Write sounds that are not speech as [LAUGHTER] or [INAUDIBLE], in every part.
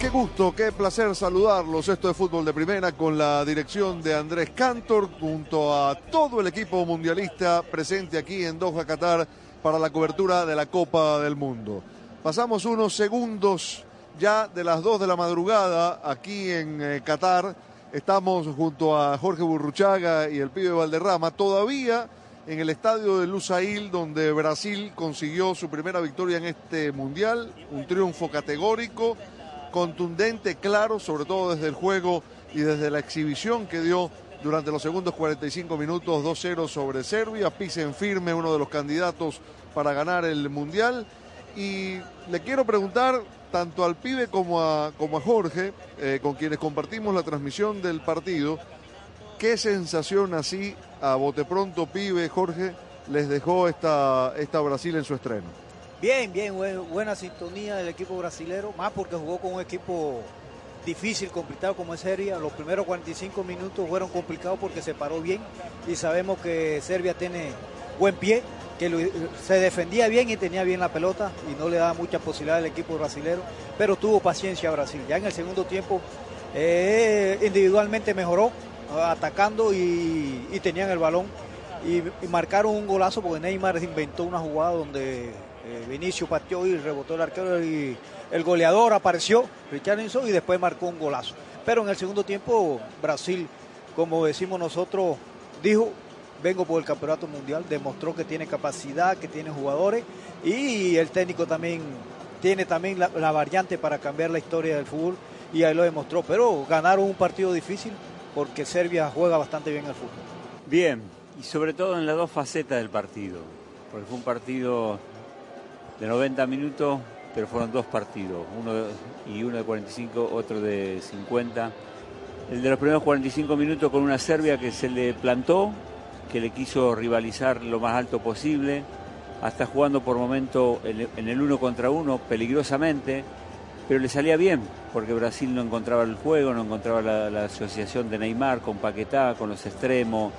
Qué gusto, qué placer saludarlos. Esto es Fútbol de Primera con la dirección de Andrés Cantor junto a todo el equipo mundialista presente aquí en Doha, Qatar para la cobertura de la Copa del Mundo. Pasamos unos segundos ya de las 2 de la madrugada aquí en eh, Qatar. Estamos junto a Jorge Burruchaga y el pibe Valderrama, todavía en el estadio de Lusail, donde Brasil consiguió su primera victoria en este mundial, un triunfo categórico, contundente, claro, sobre todo desde el juego y desde la exhibición que dio durante los segundos 45 minutos 2-0 sobre Serbia, pisen firme uno de los candidatos para ganar el mundial. Y le quiero preguntar tanto al pibe como a, como a Jorge, eh, con quienes compartimos la transmisión del partido, ¿qué sensación así a bote pronto, pibe, Jorge, les dejó esta, esta Brasil en su estreno? Bien, bien, buena sintonía del equipo brasilero, más porque jugó con un equipo difícil, complicado como es Serbia. Los primeros 45 minutos fueron complicados porque se paró bien y sabemos que Serbia tiene buen pie, que se defendía bien y tenía bien la pelota y no le daba mucha posibilidad al equipo brasilero, pero tuvo paciencia Brasil. Ya en el segundo tiempo eh, individualmente mejoró, atacando y, tenían el balón y, marcaron un golazo porque Neymar inventó una jugada donde eh, Vinicio pateó y rebotó el arquero y el goleador apareció, Richarlison, y después marcó un golazo. Pero en el segundo tiempo Brasil, como decimos nosotros, dijo, vengo por el campeonato mundial, demostró que tiene capacidad, que tiene jugadores y el técnico también tiene también la, variante para cambiar la historia del fútbol y ahí lo demostró. Pero ganaron un partido difícil porque Serbia juega bastante bien el fútbol. Bien, y sobre todo en las dos facetas del partido, porque fue un partido de 90 minutos, pero fueron dos partidos, uno y uno de 45, otro de 50. El de los primeros 45 minutos con una Serbia que se le plantó, que le quiso rivalizar lo más alto posible, hasta jugando por momento en el uno contra uno peligrosamente, pero le salía bien, porque Brasil no encontraba el juego, no encontraba la, asociación de Neymar con Paquetá, con los extremos.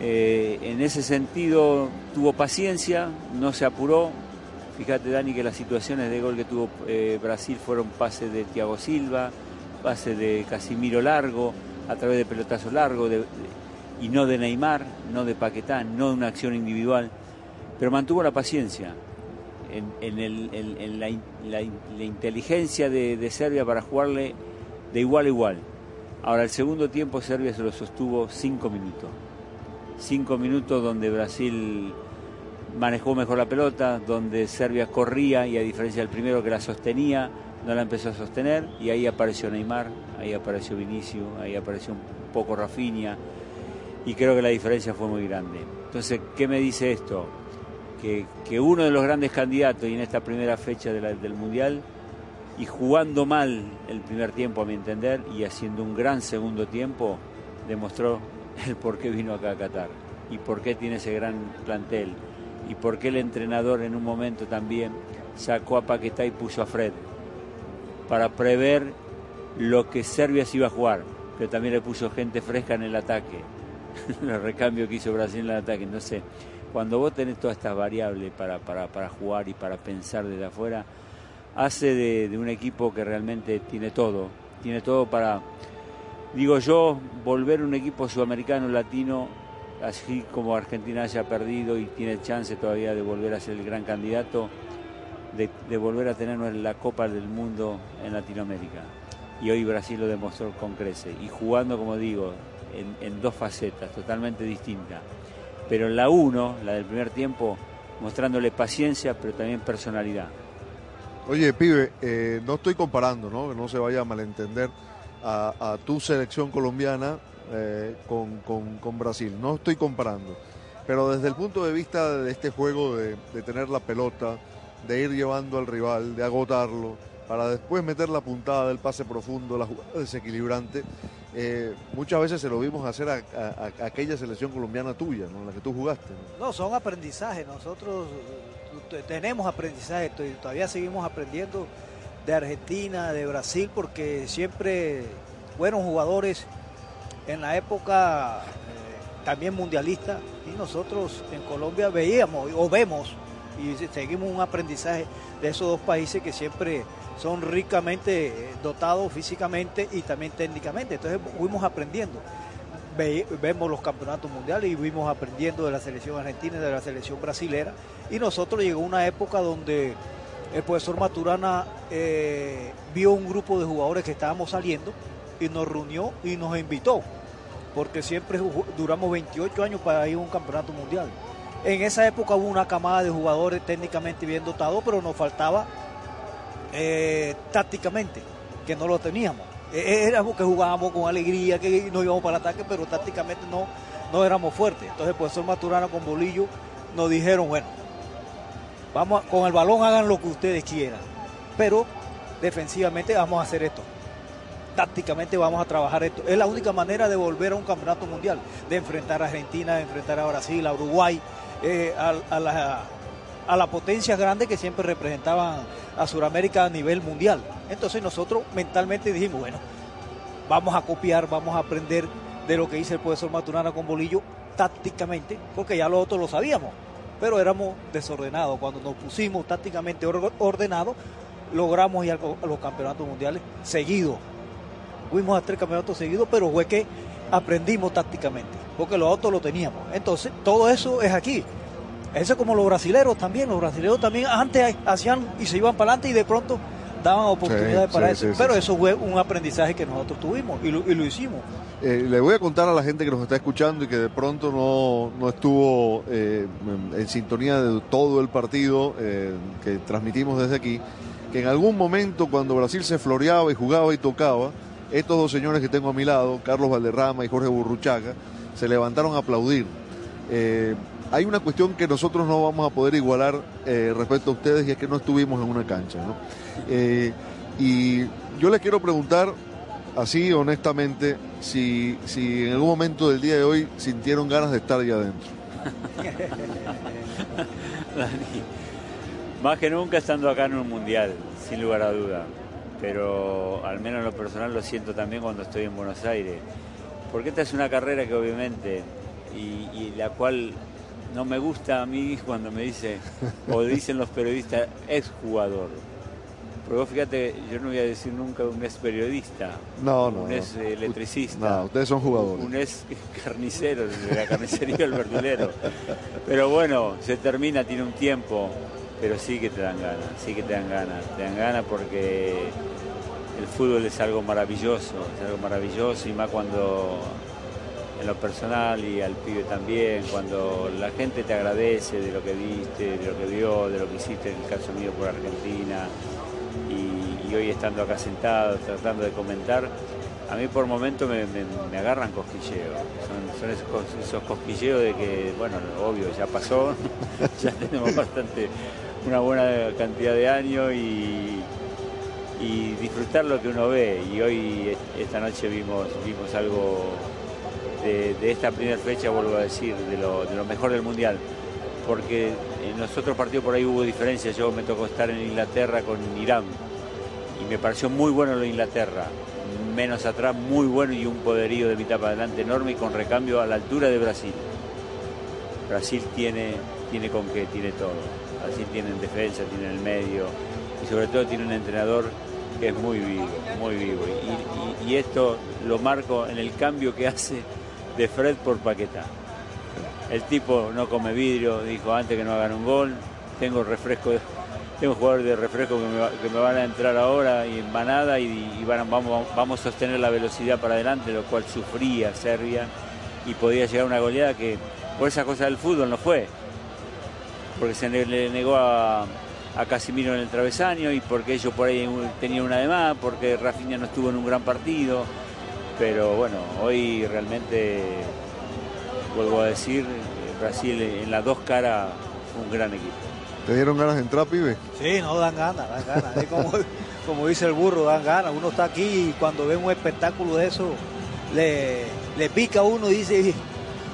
Eh, en ese sentido tuvo paciencia, no se apuró. Fíjate, Dani, que las situaciones de gol que tuvo eh, Brasil fueron pases de Thiago Silva, pases de Casimiro largo, a través de pelotazo largo, y no de Neymar, no de Paquetá, no de una acción individual, pero mantuvo la paciencia en, la, inteligencia de, Serbia para jugarle de igual a igual. Ahora, el segundo tiempo Serbia se lo sostuvo cinco minutos. Cinco minutos donde Brasil manejó mejor la pelota, donde Serbia corría y a diferencia del primero que la sostenía, no la empezó a sostener y ahí apareció Neymar, ahí apareció Vinicio, ahí apareció un poco Rafinha, y creo que la diferencia fue muy grande. Entonces, ¿qué me dice esto? Que, uno de los grandes candidatos y en esta primera fecha del Mundial, y jugando mal el primer tiempo a mi entender, y haciendo un gran segundo tiempo, demostró el por qué vino acá a Qatar y por qué tiene ese gran plantel y por qué el entrenador en un momento también sacó a Paquetá y puso a Fred para prever lo que Serbia se iba a jugar, pero también le puso gente fresca en el ataque [LAUGHS] el recambio que hizo Brasil en el ataque. No sé, cuando vos tenés todas estas variables para, para, jugar y para pensar desde afuera, hace de, un equipo que realmente tiene todo. Tiene todo para, digo yo, volver un equipo sudamericano, latino, así como Argentina haya perdido y tiene chance todavía de volver a ser el gran candidato, de, volver a tener la Copa del Mundo en Latinoamérica. Y hoy Brasil lo demostró con crece. Y jugando, como digo, en, dos facetas totalmente distintas. Pero en la uno, la del primer tiempo, mostrándole paciencia, pero también personalidad. Oye, pibe, eh, no estoy comparando, ¿no? Que no se vaya a malentender a, tu selección colombiana eh, con, Brasil. No estoy comparando. Pero desde el punto de vista de este juego de, de tener la pelota, de ir llevando al rival, de agotarlo, para después meter la puntada del pase profundo, la jugada desequilibrante, eh, muchas veces se lo vimos hacer a, aquella selección colombiana tuya, ¿no? la que tú jugaste. ¿no? son aprendizajes. Nosotros eh, tenemos aprendizaje, todavía seguimos aprendiendo de Argentina, de Brasil, porque siempre fueron jugadores en la época eh, también mundialista y nosotros en Colombia veíamos o vemos y seguimos un aprendizaje de esos dos países que siempre son ricamente eh, dotados físicamente y también técnicamente. Entonces fuimos aprendiendo. vemos los campeonatos mundiales y fuimos aprendiendo de la selección argentina y de la selección brasilera. Y nosotros llegó una época donde el profesor Maturana eh, vio un grupo de jugadores que estábamos saliendo y nos reunió y nos invitó, porque siempre duramos 28 años para ir a un campeonato mundial. En esa época hubo una camada de jugadores técnicamente bien dotados, pero nos faltaba eh, tácticamente, que no lo teníamos. E, e, éramos que jugábamos con alegría, que no íbamos para el ataque, pero tácticamente no, no éramos fuertes. Entonces el profesor Maturana con Bolillo nos dijeron, bueno, vamos con el balón hagan lo que ustedes quieran, pero defensivamente vamos a hacer esto. Tácticamente vamos a trabajar esto. Es la única manera de volver a un campeonato mundial, de enfrentar a Argentina, de enfrentar a Brasil, a Uruguay, eh, a, la, a las potencias grandes que siempre representaban a Sudamérica a nivel mundial. Entonces nosotros mentalmente dijimos, bueno, vamos a copiar, vamos a aprender de lo que dice el profesor Maturana con Bolillo tácticamente, porque ya lo otros lo sabíamos, pero éramos desordenados. Cuando nos pusimos tácticamente ordenados, logramos ir a los campeonatos mundiales seguidos. Fuimos a tres campeonatos seguidos, pero fue que aprendimos tácticamente, porque los otros lo teníamos. Entonces, todo eso es aquí. Eso es como los brasileros también. Los brasileros también antes hacían y se iban para adelante y de pronto daban oportunidades para eso. Pero eso fue un aprendizaje que nosotros tuvimos y lo, hicimos. Eh, le voy a contar a la gente que nos está escuchando y que de pronto no, estuvo eh, en sintonía de todo el partido eh, que transmitimos desde aquí, que en algún momento cuando Brasil se floreaba y jugaba y tocaba, estos dos señores que tengo a mi lado, Carlos Valderrama y Jorge Burruchaga, se levantaron a aplaudir hay una cuestión que nosotros no vamos a poder igualar eh, respecto a ustedes y es que no estuvimos en una cancha. ¿no? Eh, y yo les quiero preguntar, así honestamente, si, si en algún momento del día de hoy sintieron ganas de estar allá adentro. [LAUGHS] más que nunca estando acá en un mundial, sin lugar a duda. Pero al menos en lo personal lo siento también cuando estoy en Buenos Aires. Porque esta es una carrera que obviamente, y la cual no me gusta a mí [LAUGHS] cuando me dice, o dicen los periodistas, ex jugador. Porque vos fíjate, yo no voy a decir nunca un ex periodista, no, no, un ex electricista, no, ustedes son jugadores. Un ex [LAUGHS] carnicero, de la carnicería del verdulero. Pero bueno, se termina, tiene un tiempo, pero sí que te dan ganas, sí que te dan ganas, te dan ganas porque el fútbol es algo maravilloso, es algo maravilloso y más cuando en lo personal y al pibe también, cuando la gente te agradece de lo que viste, de lo que vio, de lo que hiciste en el caso mío por Argentina, y, hoy estando acá sentado, tratando de comentar, a mí por momentos me, agarran cosquilleos, son, esos, cosquilleos de que, bueno, obvio, ya pasó, [LAUGHS] ya tenemos bastante, una buena cantidad de años y, y disfrutar lo que uno ve, y hoy esta noche vimos, vimos algo de, esta primera fecha, vuelvo a decir, de lo, mejor del Mundial. Porque en los otros partidos por ahí hubo diferencias. Yo me tocó estar en Inglaterra con Irán y me pareció muy bueno lo Inglaterra. Menos atrás, muy bueno y un poderío de mitad para adelante enorme y con recambio a la altura de Brasil. Brasil tiene, tiene con qué, tiene todo. Brasil tiene en defensa, tiene en el medio y sobre todo tiene un entrenador que es muy vivo, muy vivo. y esto lo marco en el cambio que [LAUGHS] hace de Fred por Paquetá. El tipo no come vidrio, dijo antes que no hagan un gol, tengo refresco, tengo jugadores de refresco que me, van a entrar ahora y en manada y, vamos, vamos a sostener la velocidad para adelante, lo cual sufría Serbia y podía llegar una goleada que por esa cosa del fútbol no fue, porque se le negó a, a Casimiro en el travesaño y porque ellos por ahí tenían una de más, porque Rafinha no estuvo en un gran partido pero bueno, hoy realmente, vuelvo a decir, Brasil en las dos caras fue un gran equipo. ¿Te dieron ganas de entrar, pibe? Sí, no, dan ganas, dan ganas. Es como, [LAUGHS] como dice el burro, dan ganas. Uno está aquí y cuando ve un espectáculo de eso, le, le pica a uno y dice,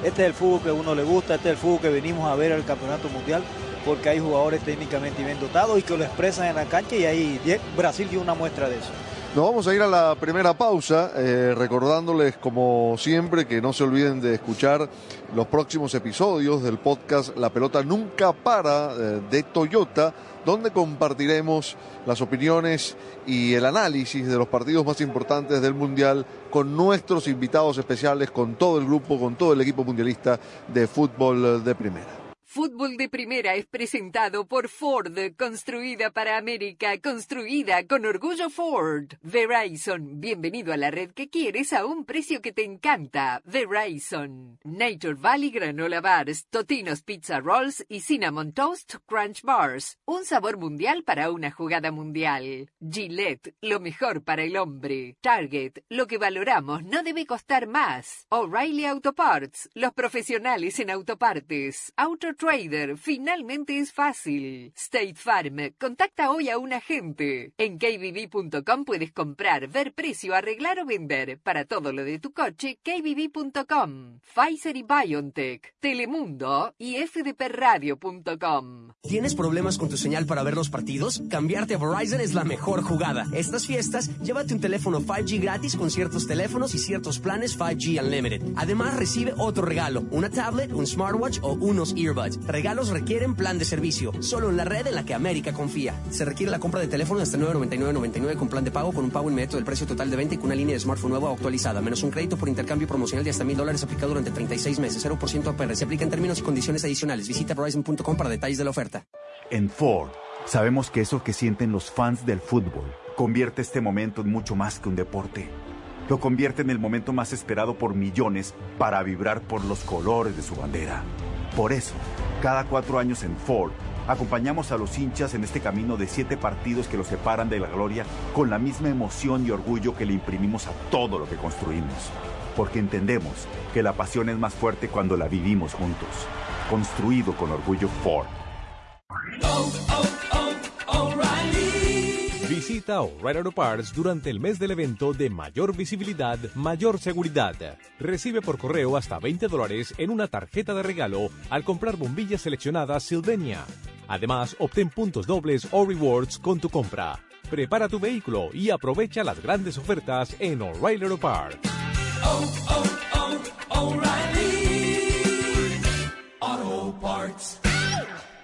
este es el fútbol que a uno le gusta, este es el fútbol que venimos a ver al Campeonato Mundial, porque hay jugadores técnicamente bien dotados y que lo expresan en la cancha y ahí Brasil dio una muestra de eso. Nos vamos a ir a la primera pausa, eh, recordándoles como siempre que no se olviden de escuchar los próximos episodios del podcast La pelota nunca para eh, de Toyota, donde compartiremos las opiniones y el análisis de los partidos más importantes del Mundial con nuestros invitados especiales, con todo el grupo, con todo el equipo mundialista de fútbol de primera. Fútbol de Primera es presentado por Ford, construida para América, construida con orgullo Ford. Verizon, bienvenido a la red que quieres a un precio que te encanta. Verizon. Nature Valley Granola Bars, Totinos Pizza Rolls y Cinnamon Toast Crunch Bars. Un sabor mundial para una jugada mundial. Gillette, lo mejor para el hombre. Target, lo que valoramos no debe costar más. O'Reilly Auto Parts, los profesionales en autopartes. Auto Trader, finalmente es fácil. State Farm, contacta hoy a un agente. En kbb.com puedes comprar, ver precio, arreglar o vender. Para todo lo de tu coche, kbb.com. Pfizer y BioNTech, Telemundo y fdpradio.com. ¿Tienes problemas con tu señal para ver los partidos? Cambiarte a Verizon es la mejor jugada. Estas fiestas, llévate un teléfono 5G gratis con ciertos teléfonos y ciertos planes 5G Unlimited. Además, recibe otro regalo, una tablet, un smartwatch o unos earbuds. Regalos requieren plan de servicio, solo en la red en la que América confía. Se requiere la compra de teléfono hasta 999.99 con plan de pago con un pago inmediato del precio total de venta y con una línea de smartphone nueva actualizada, menos un crédito por intercambio promocional de hasta mil dólares aplicado durante 36 meses, 0% APR. Se aplica en términos y condiciones adicionales. Visita Verizon.com para detalles de la oferta. En Ford, sabemos que eso que sienten los fans del fútbol convierte este momento en mucho más que un deporte. Lo convierte en el momento más esperado por millones para vibrar por los colores de su bandera. Por eso, cada cuatro años en Ford, acompañamos a los hinchas en este camino de siete partidos que los separan de la gloria con la misma emoción y orgullo que le imprimimos a todo lo que construimos. Porque entendemos que la pasión es más fuerte cuando la vivimos juntos. Construido con orgullo Ford. Visita O'Reilly Auto Parts durante el mes del evento de mayor visibilidad, mayor seguridad. Recibe por correo hasta 20 dólares en una tarjeta de regalo al comprar bombillas seleccionadas Sylvania. Además, obtén puntos dobles o rewards con tu compra. Prepara tu vehículo y aprovecha las grandes ofertas en O'Reilly Auto Parts.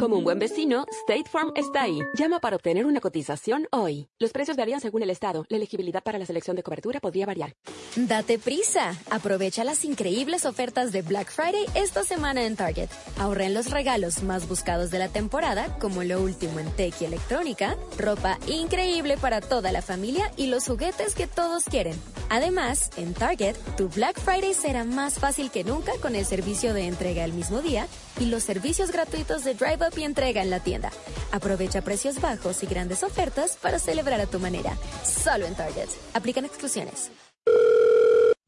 Como un buen vecino, State Farm está ahí. Llama para obtener una cotización hoy. Los precios varían según el estado. La elegibilidad para la selección de cobertura podría variar. Date prisa. Aprovecha las increíbles ofertas de Black Friday esta semana en Target. Ahorra en los regalos más buscados de la temporada, como lo último en tech y electrónica, ropa increíble para toda la familia y los juguetes que todos quieren. Además, en Target, tu Black Friday será más fácil que nunca con el servicio de entrega el mismo día y los servicios gratuitos de Drive Up y entrega en la tienda. Aprovecha precios bajos y grandes ofertas para celebrar a tu manera. Solo en Target. Aplican exclusiones.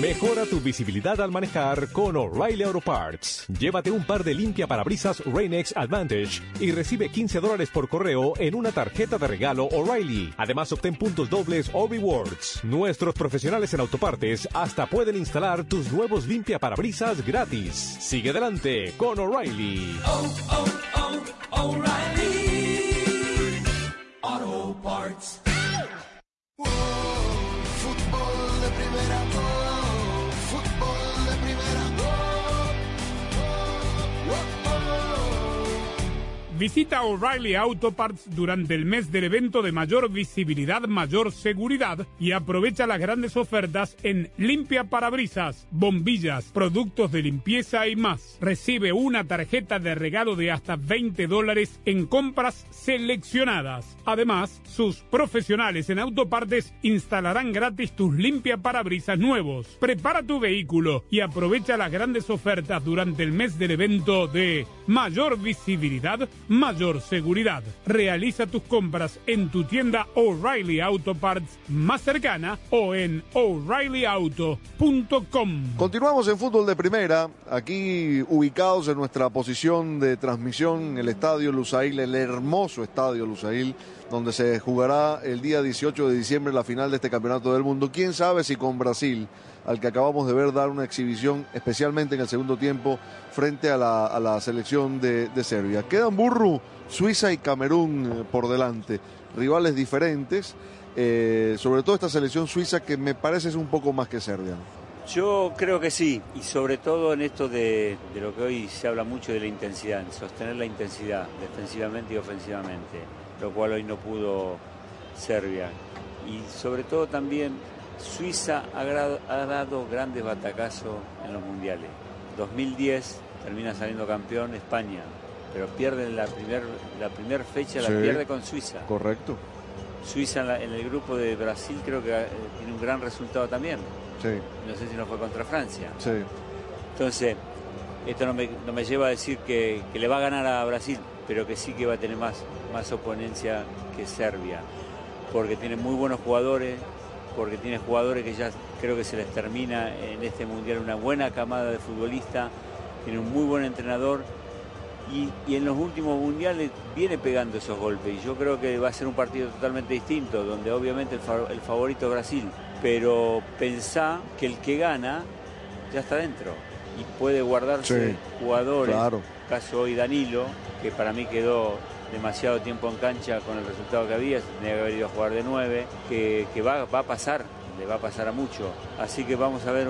Mejora tu visibilidad al manejar con O'Reilly Auto Parts. Llévate un par de limpia parabrisas Rain-X Advantage y recibe 15 dólares por correo en una tarjeta de regalo O'Reilly. Además, obtén puntos dobles o rewards. Nuestros profesionales en autopartes hasta pueden instalar tus nuevos limpia parabrisas gratis. Sigue adelante con O'Reilly. Oh, oh, oh, O'Reilly Auto Parts. Visita O'Reilly Auto Parts durante el mes del evento de mayor visibilidad, mayor seguridad y aprovecha las grandes ofertas en limpia parabrisas, bombillas, productos de limpieza y más. Recibe una tarjeta de regalo de hasta 20 dólares en compras seleccionadas. Además, sus profesionales en autopartes instalarán gratis tus limpia parabrisas nuevos. Prepara tu vehículo y aprovecha las grandes ofertas durante el mes del evento de mayor visibilidad, mayor seguridad. Realiza tus compras en tu tienda O'Reilly Auto Parts más cercana o en o'ReillyAuto.com. Continuamos en fútbol de primera, aquí ubicados en nuestra posición de transmisión el Estadio Lusail, el hermoso Estadio Lusail, donde se jugará el día 18 de diciembre la final de este Campeonato del Mundo. Quién sabe si con Brasil, al que acabamos de ver dar una exhibición, especialmente en el segundo tiempo, frente a la, a la selección de, Serbia. Quedan Burru, Suiza y Camerún eh, por delante, rivales diferentes, eh, sobre todo esta selección suiza que me parece es un poco más que Serbia. Yo creo que sí, y sobre todo en esto de, de lo que hoy se habla mucho de la intensidad, en sostener la intensidad defensivamente y ofensivamente, lo cual hoy no pudo Serbia. Y sobre todo también Suiza ha, dado grandes batacazos en los mundiales. 2010 termina saliendo campeón España, pero pierde la primer, la primer fecha, la pierde con Suiza. Correcto. Suiza en, la- en el grupo de Brasil creo que eh, tiene un gran resultado también. Sí, No sé si no fue contra Francia. sí. Entonces, esto no me, no me lleva a decir que, que le va a ganar a Brasil, pero que sí que va a tener más, más oponencia que Serbia, porque tiene muy buenos jugadores, porque tiene jugadores que ya creo que se les termina en este mundial una buena camada de futbolistas, tiene un muy buen entrenador y, y en los últimos mundiales viene pegando esos golpes y yo creo que va a ser un partido totalmente distinto, donde obviamente el, fa- el favorito es Brasil, pero pensá que el que gana ya está dentro y puede guardarse Sí, jugadores, claro. caso hoy Danilo, que para mí quedó demasiado tiempo en cancha con el resultado que había, tenía que haber ido a jugar de nueve, que, que va, va a pasar, le va a pasar a mucho. Así que vamos a ver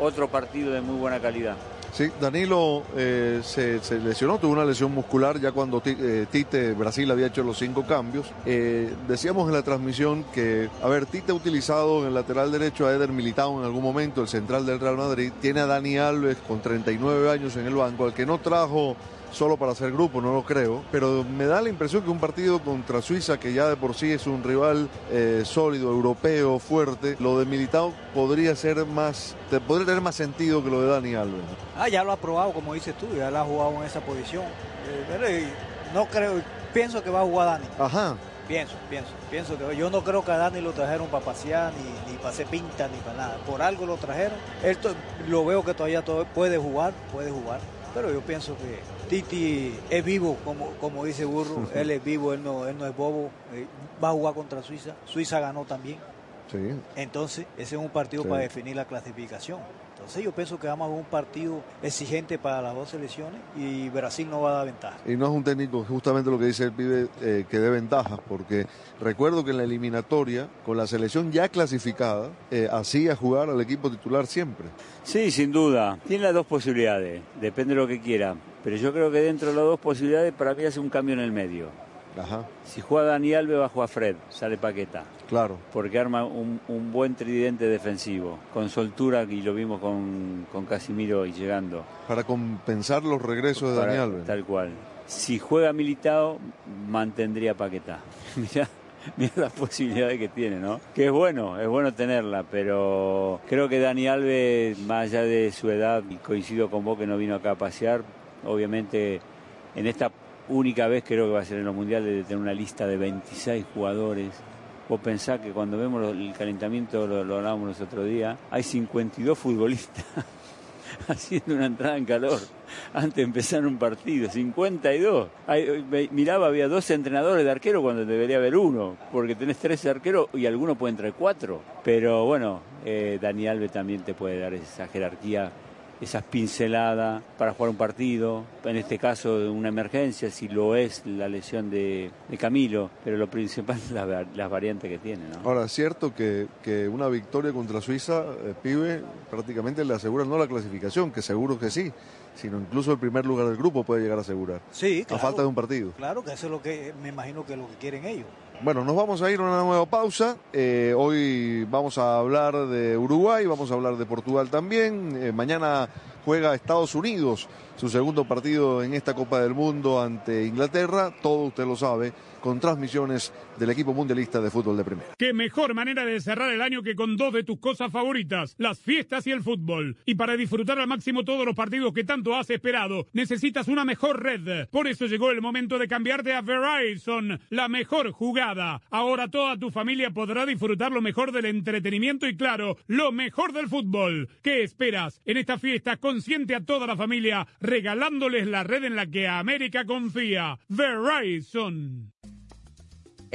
otro partido de muy buena calidad. Sí, Danilo eh, se, lesionó, tuvo una lesión muscular ya cuando eh, Tite, Brasil había hecho los cinco cambios. Eh, decíamos en la transmisión que, a ver, Tite ha utilizado en el lateral derecho a Eder Militao en algún momento, el central del Real Madrid. Tiene a Dani Alves con 39 años en el banco, al que no trajo solo para hacer grupo, no lo creo, pero me da la impresión que un partido contra Suiza, que ya de por sí es un rival eh, sólido, europeo, fuerte, lo de Militao podría ser más, te- podría tener más sentido que lo de Dani Alves. Ah, ya lo ha probado, como dices tú, ya lo ha jugado en esa posición. Eh, pero, no creo, pienso que va a jugar Dani. Ajá. Pienso, pienso, pienso que yo no creo que a Dani lo trajeron para pasear, ni, ni para hacer pinta, ni para nada. Por algo lo trajeron. Él to- lo veo que todavía to- puede jugar, puede jugar. Pero yo pienso que Titi es vivo, como, como dice Burro. [LAUGHS] él es vivo, él no, él no es bobo. eh, va a jugar contra Suiza. Suiza ganó también. Sí. Entonces, ese es un partido Sí. para definir la clasificación. Entonces, yo pienso que vamos a ver un partido exigente para las dos selecciones y Brasil no va a dar ventaja. Y no es un técnico, justamente lo que dice el pibe, eh, que dé ventajas, porque recuerdo que en la eliminatoria, con la selección ya clasificada, eh, hacía jugar al equipo titular siempre. Sí, sin duda. Tiene las dos posibilidades, depende de lo que quiera. Pero yo creo que dentro de las dos posibilidades para mí hace un cambio en el medio. Ajá. Si juega Dani Alves va a jugar Fred, sale Paqueta. Claro. Porque arma un, un buen tridente defensivo, con soltura y lo vimos con, con Casimiro y llegando. Para compensar los regresos de Para- Dani Alves. Tal cual. Si juega Militao, mantendría Paquetá. [LAUGHS] Mirá, mirá las posibilidades que tiene, ¿no? Que es bueno, es bueno tenerla, pero creo que Dani Alves, más allá de su edad, y coincido con vos que no vino acá a pasear, obviamente en esta única vez creo que va a ser en los mundiales de tener una lista de 26 jugadores Vos pensás que cuando vemos el calentamiento, lo, hablábamos los otros días, hay 52 futbolistas [LAUGHS] haciendo una entrada en calor antes de empezar un partido. 52. Hay- me- miraba, había 12 entrenadores de arquero cuando debería haber uno, porque tenés 13 arqueros y algunos pueden traer cuatro. Pero bueno, eh, Dani Alves también te puede dar esa jerarquía esas pinceladas para jugar un partido, en este caso una emergencia, si lo es la lesión de, de Camilo, pero lo principal es las, va- las variantes que tiene. ¿no? Ahora, es cierto que, que una victoria contra Suiza, eh, pibe, prácticamente le asegura no la clasificación, que seguro que sí, sino incluso el primer lugar del grupo puede llegar a asegurar. Sí, A falta de un partido. Claro que eso es lo que me imagino que es lo que quieren ellos. Bueno, nos vamos a ir a una nueva pausa. Eh, hoy vamos a hablar de Uruguay, vamos a hablar de Portugal también. Eh, mañana juega Estados Unidos su segundo partido en esta Copa del Mundo ante Inglaterra. Todo usted lo sabe, con transmisiones del equipo mundialista de fútbol de primera. Qué mejor manera de cerrar el año que con dos de tus cosas favoritas, las fiestas y el fútbol. Y para disfrutar al máximo todos los partidos que tanto has esperado, necesitas una mejor red. Por eso llegó el momento de cambiarte a Verizon, la mejor jugada. Ahora toda tu familia podrá disfrutar lo mejor del entretenimiento y claro, lo mejor del fútbol. ¿Qué esperas? En esta fiesta consiente a toda la familia regalándoles la red en la que América confía. Verizon.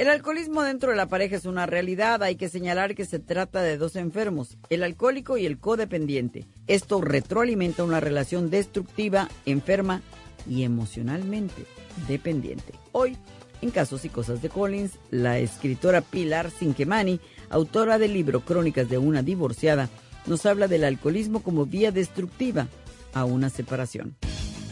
El alcoholismo dentro de la pareja es una realidad. Hay que señalar que se trata de dos enfermos, el alcohólico y el codependiente. Esto retroalimenta una relación destructiva, enferma y emocionalmente dependiente. Hoy, en Casos y Cosas de Collins, la escritora Pilar Cinquemani, autora del libro Crónicas de una divorciada, nos habla del alcoholismo como vía destructiva a una separación.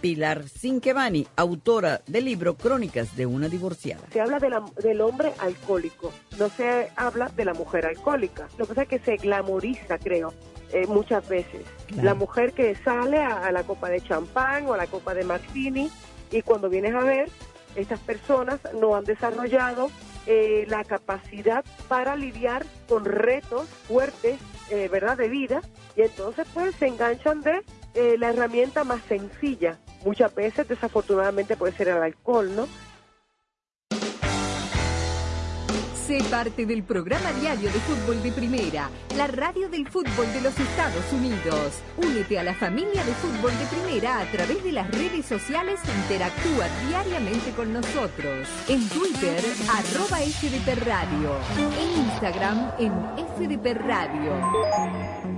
Pilar Cinquemani, autora del libro Crónicas de una divorciada. Se habla de la- del hombre alcohólico, no se habla de la mujer alcohólica. Lo que pasa es que se glamoriza, creo, eh, muchas veces. Claro. La mujer que sale a, a la copa de champán o a la copa de martini y cuando vienes a ver, estas personas no han desarrollado eh, la capacidad para lidiar con retos fuertes, eh, ¿verdad?, de vida y entonces pues se enganchan de eh, la herramienta más sencilla. Muchas veces, desafortunadamente, puede ser el alcohol, ¿no? Sé parte del programa diario de fútbol de primera, la radio del fútbol de los Estados Unidos. Únete a la familia de fútbol de primera a través de las redes sociales e interactúa diariamente con nosotros. En Twitter, arroba FDP Radio. En Instagram, en FDP Radio.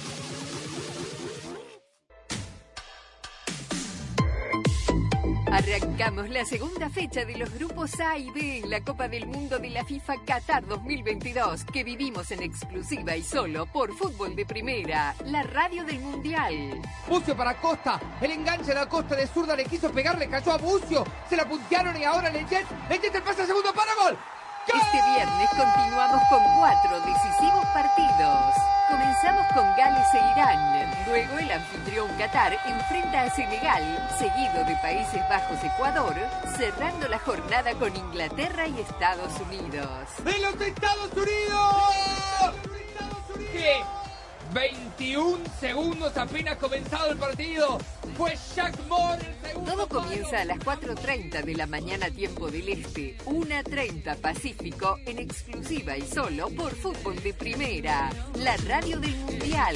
Arrancamos la segunda fecha de los grupos A y B en la Copa del Mundo de la FIFA Qatar 2022 que vivimos en exclusiva y solo por Fútbol de Primera, la radio del Mundial. Bucio para Costa, el enganche de la Costa de zurda le quiso pegar, le cayó a Bucio, se la puntearon y ahora Leyet, Leyet el pase al segundo para gol. Este viernes continuamos con cuatro decisivos partidos. Comenzamos con Gales e Irán. Luego el anfitrión Qatar enfrenta a Senegal, seguido de Países Bajos-Ecuador, cerrando la jornada con Inglaterra y Estados Unidos. ¡De los Estados Unidos! ¿Qué? 21 segundos apenas comenzado el partido. Fue Jack Moore el segundo. Todo comienza a las 4.30 de la mañana tiempo del Este, 1.30 Pacífico, en exclusiva y solo por Fútbol de Primera, la radio del Mundial.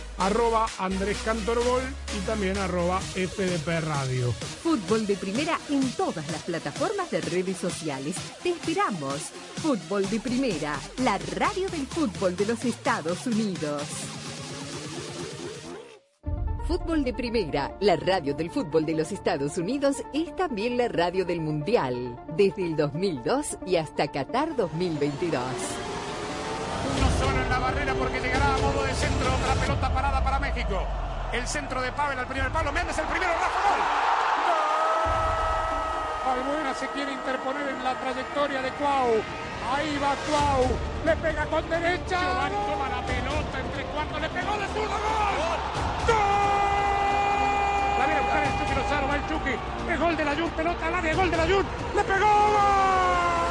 Arroba Andrés Cantorbol y también arroba FDP Radio. Fútbol de Primera en todas las plataformas de redes sociales. Te esperamos. Fútbol de Primera, la radio del fútbol de los Estados Unidos. Fútbol de Primera, la radio del fútbol de los Estados Unidos, es también la radio del Mundial, desde el 2002 y hasta Qatar 2022. La barrera porque llegará a modo de centro otra pelota parada para México. El centro de Pavel al primer palo. Méndez el primero. Rafa gol. Balbuena se quiere interponer en la trayectoria de Cuau. Ahí va Cuau. Le pega con derecha. Giovanni toma la pelota entre cuartos. Le pegó de zurdo. ¡Gol! ¡Gol! La viene a buscar el Chucky Lozano. Va el Chucky. Es gol de la Jun. Pelota al área. Gol de la Jun. Le pegó. ¡Gol!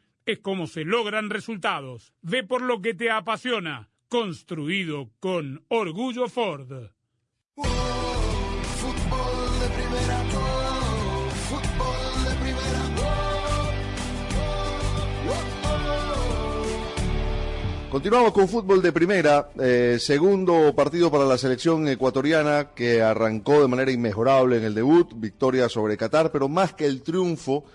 es como se logran resultados. Ve por lo que te apasiona. Construido con orgullo Ford. Continuamos con fútbol de primera, eh, segundo partido para la selección ecuatoriana que arrancó de manera inmejorable en el debut, victoria sobre Qatar, pero más que el triunfo,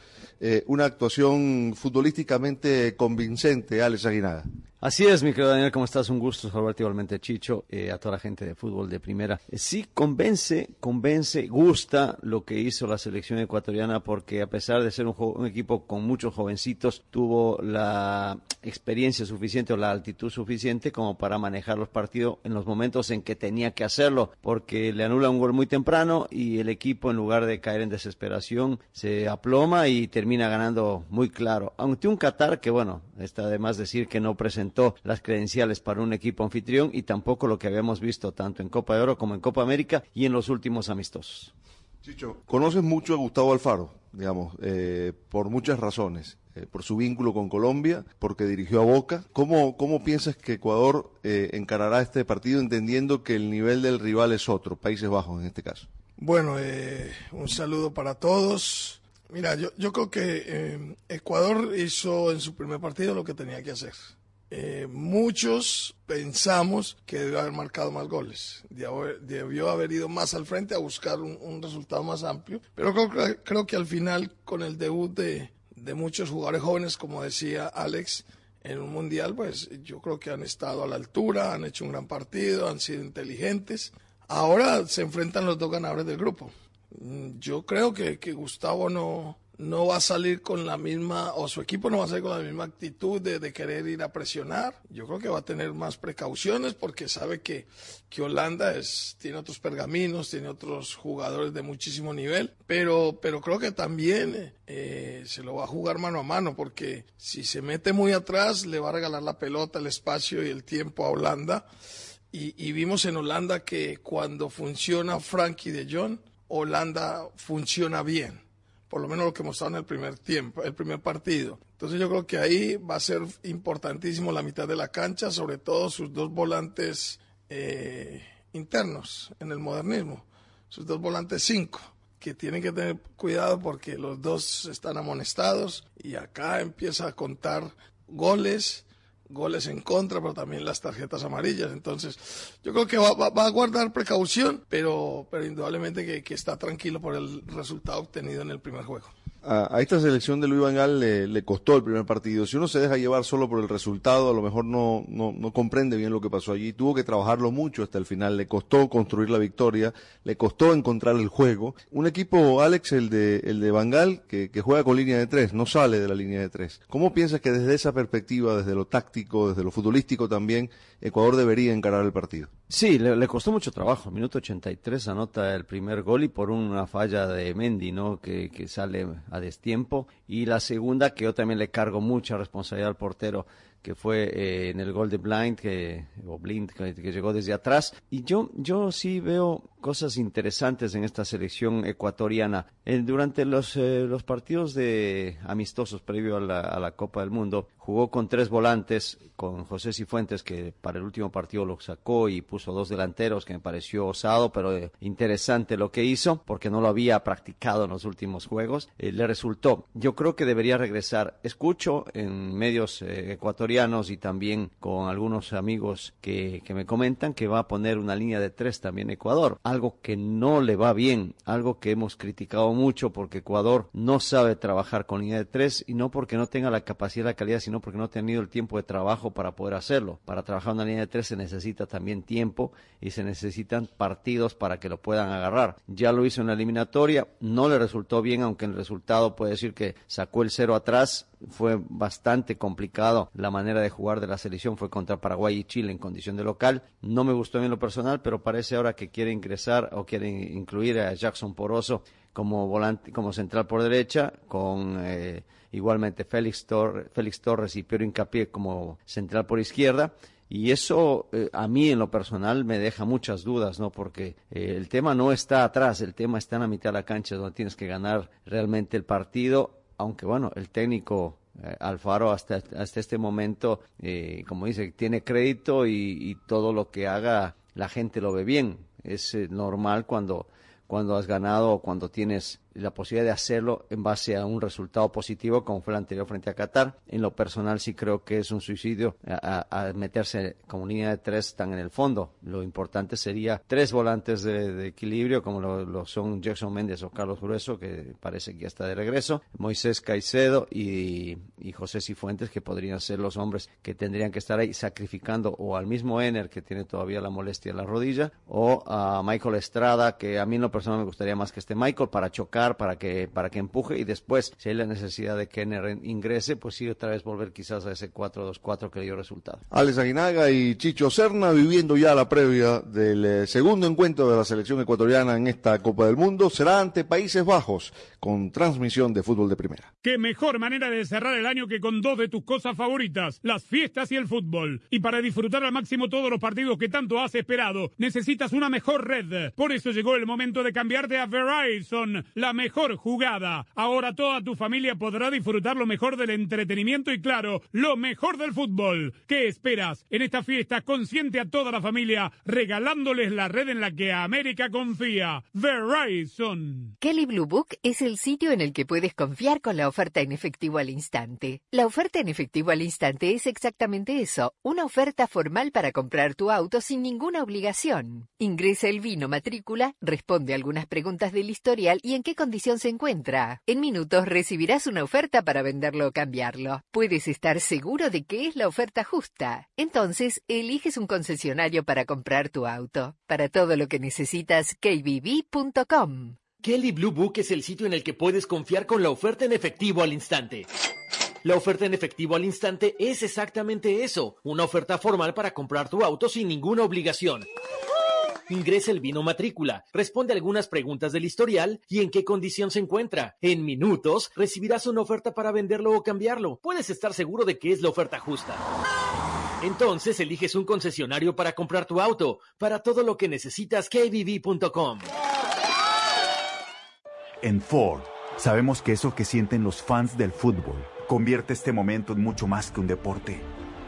eh, una actuación futbolísticamente convincente, Alex Aguinaga. Así es, mi querido Daniel, ¿cómo estás? Un gusto saludarte igualmente, Chicho, eh, a toda la gente de fútbol de primera. Eh, sí, convence, convence, gusta lo que hizo la selección ecuatoriana porque a pesar de ser un, un equipo con muchos jovencitos, tuvo la experiencia suficiente o la altitud suficiente como para manejar los partidos en los momentos en que tenía que hacerlo, porque le anula un gol muy temprano y el equipo en lugar de caer en desesperación se aploma y termina ganando muy claro. Ante un Qatar que, bueno, está de más decir que no presentó las credenciales para un equipo anfitrión y tampoco lo que habíamos visto tanto en Copa de Oro como en Copa América y en los últimos amistosos. Chicho, conoces mucho a Gustavo Alfaro, digamos, eh, por muchas razones. Eh, por su vínculo con Colombia, porque dirigió a Boca. ¿Cómo, cómo piensas que Ecuador eh, encarará este partido entendiendo que el nivel del rival es otro, Países Bajos en este caso? Bueno, eh, un saludo para todos. Mira, yo, yo creo que eh, Ecuador hizo en su primer partido lo que tenía que hacer. Eh, muchos pensamos que debió haber marcado más goles, debió haber, ido más al frente a buscar un, resultado más amplio, pero creo, que- creo que al final con el debut de, de muchos jugadores jóvenes, como decía Alex, en un mundial, pues yo creo que han estado a la altura, han hecho un gran partido, han sido inteligentes. Ahora se enfrentan los dos ganadores del grupo. Mm, Yo creo que, Gustavo no, no va a salir con la misma, o su equipo no va a salir con la misma actitud de, querer ir a presionar. Yo creo que va a tener más precauciones porque sabe que, que Holanda tiene otros pergaminos, tiene otros jugadores de muchísimo nivel, pero, pero creo que también eh, se lo va a jugar mano a mano porque si se mete muy atrás le va a regalar la pelota, el espacio y el tiempo a Holanda. Y, y vimos en Holanda que cuando funciona Frankie de Jong, Holanda funciona bien por lo menos lo que mostraron en el primer tiempo, el primer partido. Entonces yo creo que ahí va a ser importantísimo la mitad de la cancha, sobre todo sus dos volantes eh, internos en el modernismo, sus dos volantes cinco, que tienen que tener cuidado porque los dos están amonestados y acá empieza a contar goles goles en contra, pero también las tarjetas amarillas. Entonces, yo creo que va, va- va a guardar precaución, pero, pero indudablemente que, que está tranquilo por el resultado obtenido en el primer juego. A, esta selección de Luis Van Gaal le, le costó el primer partido. Si uno se deja llevar solo por el resultado, a lo mejor no, no, no comprende bien lo que pasó allí. Tuvo que trabajarlo mucho hasta el final. Le costó construir la victoria, le costó encontrar el juego. Un equipo, Alex, el de, el de Van Gaal, que, que juega con línea de tres, no sale de la línea de tres. ¿Cómo piensas que desde esa perspectiva, desde lo táctico, desde lo futbolístico también, Ecuador debería encarar el partido? Sí, le, le costó mucho trabajo. Minuto 83 anota el primer gol y por una falla de Mendy, ¿no? Que, que sale a destiempo. Y la segunda, que yo también le cargo mucha responsabilidad al portero, que fue eh, en el gol de Blind, que, o Blind, que, que llegó desde atrás. Y yo, yo sí veo cosas interesantes en esta selección ecuatoriana. Eh, durante los, eh, los partidos de amistosos previo a la, Copa del Mundo, jugó con tres volantes, con José Cifuentes, que para el último partido lo sacó y puso dos delanteros, que me pareció osado, pero eh, interesante lo que hizo, porque no lo había practicado en los últimos juegos. Le resultó. Yo creo que debería regresar. Escucho en medios ecuatorianos y también con algunos amigos que, que me comentan que va a poner una línea de tres también Ecuador. Algo que no le va bien, algo que hemos criticado mucho porque Ecuador no sabe trabajar con línea de tres y no porque no tenga la capacidad y la calidad, sino porque no ha tenido el tiempo de trabajo para poder hacerlo. Para trabajar una línea de tres se necesita también tiempo y se necesitan partidos para que lo puedan agarrar. Ya lo hizo en la eliminatoria, no le resultó bien, aunque el resultado puede decir que sacó el cero atrás, fue bastante complicado la manera de jugar de la selección fue contra Paraguay y Chile en condición de local. No me gustó en lo personal pero parece ahora que quiere ingresar o quiere incluir a Jackson Poroso como volante como central por derecha con eh, igualmente Félix, Tor- Félix Torres y Piero Incapié como central por izquierda. Y eso eh, a mí en lo personal me deja muchas dudas, ¿no? Porque eh, el tema no está atrás, el tema está en la mitad de la cancha donde tienes que ganar realmente el partido, aunque bueno, el técnico eh, Alfaro hasta, hasta este momento, eh, como dice, tiene crédito y, y todo lo que haga la gente lo ve bien. Es eh, normal cuando, cuando has ganado o cuando tienes la posibilidad de hacerlo en base a un resultado positivo como fue el anterior frente a Qatar. En lo personal sí creo que es un suicidio a, a- meterse como línea de tres tan en el fondo. Lo importante sería tres volantes de, de equilibrio como lo, lo son Jackson Méndez o Carlos Grueso que parece que ya está de regreso, Moisés Caicedo y, y José Cifuentes que podrían ser los hombres que tendrían que estar ahí sacrificando o al mismo Ener que tiene todavía la molestia en la rodilla o a Michael Estrada que a mí en lo personal me gustaría más que este Michael para chocar para que para que empuje y después si hay la necesidad de que Ener ingrese pues sí otra vez volver quizás a ese 4-2-4 que le dio resultado. Alex Aguinaga y Chicho Serna viviendo ya la previa del eh, segundo encuentro de la selección ecuatoriana en esta Copa del Mundo. Será ante Países Bajos con transmisión de fútbol de primera. Qué mejor manera de cerrar el año que con dos de tus cosas favoritas, las fiestas y el fútbol. Y para disfrutar al máximo todos los partidos que tanto has esperado, necesitas una mejor red. Por eso llegó el momento de cambiarte a Verizon, la mejor jugada. Ahora toda tu familia podrá disfrutar lo mejor del entretenimiento y claro, lo mejor del fútbol. ¿Qué esperas? En esta fiesta consiente a toda la familia regalándoles la red en la que América confía. Verizon. Kelly Blue Book es el sitio en el que puedes confiar con la oferta en efectivo al instante. La oferta en efectivo al instante es exactamente eso, una oferta formal para comprar tu auto sin ninguna obligación. Ingresa el vino matrícula, responde algunas preguntas del historial y en qué se encuentra. En minutos recibirás una oferta para venderlo o cambiarlo. Puedes estar seguro de que es la oferta justa. Entonces, eliges un concesionario para comprar tu auto. Para todo lo que necesitas, kbb.com. Kelly Blue Book es el sitio en el que puedes confiar con la oferta en efectivo al instante. La oferta en efectivo al instante es exactamente eso, una oferta formal para comprar tu auto sin ninguna obligación. Ingresa el vino matrícula, responde algunas preguntas del historial y en qué condición se encuentra. En minutos recibirás una oferta para venderlo o cambiarlo. Puedes estar seguro de que es la oferta justa. Entonces eliges un concesionario para comprar tu auto. Para todo lo que necesitas, kbb.com. En Ford, sabemos que eso que sienten los fans del fútbol convierte este momento en mucho más que un deporte.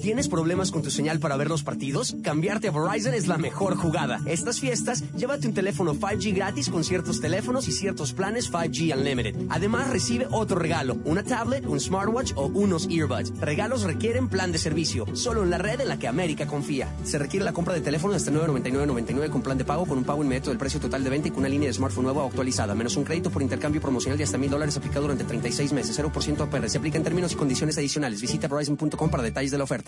¿Tienes problemas con tu señal para ver los partidos? Cambiarte a Verizon es la mejor jugada. Estas fiestas, llévate un teléfono 5G gratis con ciertos teléfonos y ciertos planes 5G Unlimited. Además, recibe otro regalo, una tablet, un smartwatch o unos earbuds. Regalos requieren plan de servicio, solo en la red en la que América confía. Se requiere la compra de teléfono hasta 999.99 con plan de pago con un pago inmediato del precio total de venta y con una línea de smartphone nueva actualizada, menos un crédito por intercambio promocional de hasta mil dólares aplicado durante 36 meses, 0% APR. Se aplica en términos y condiciones adicionales. Visita verizon.com para detalles de la oferta.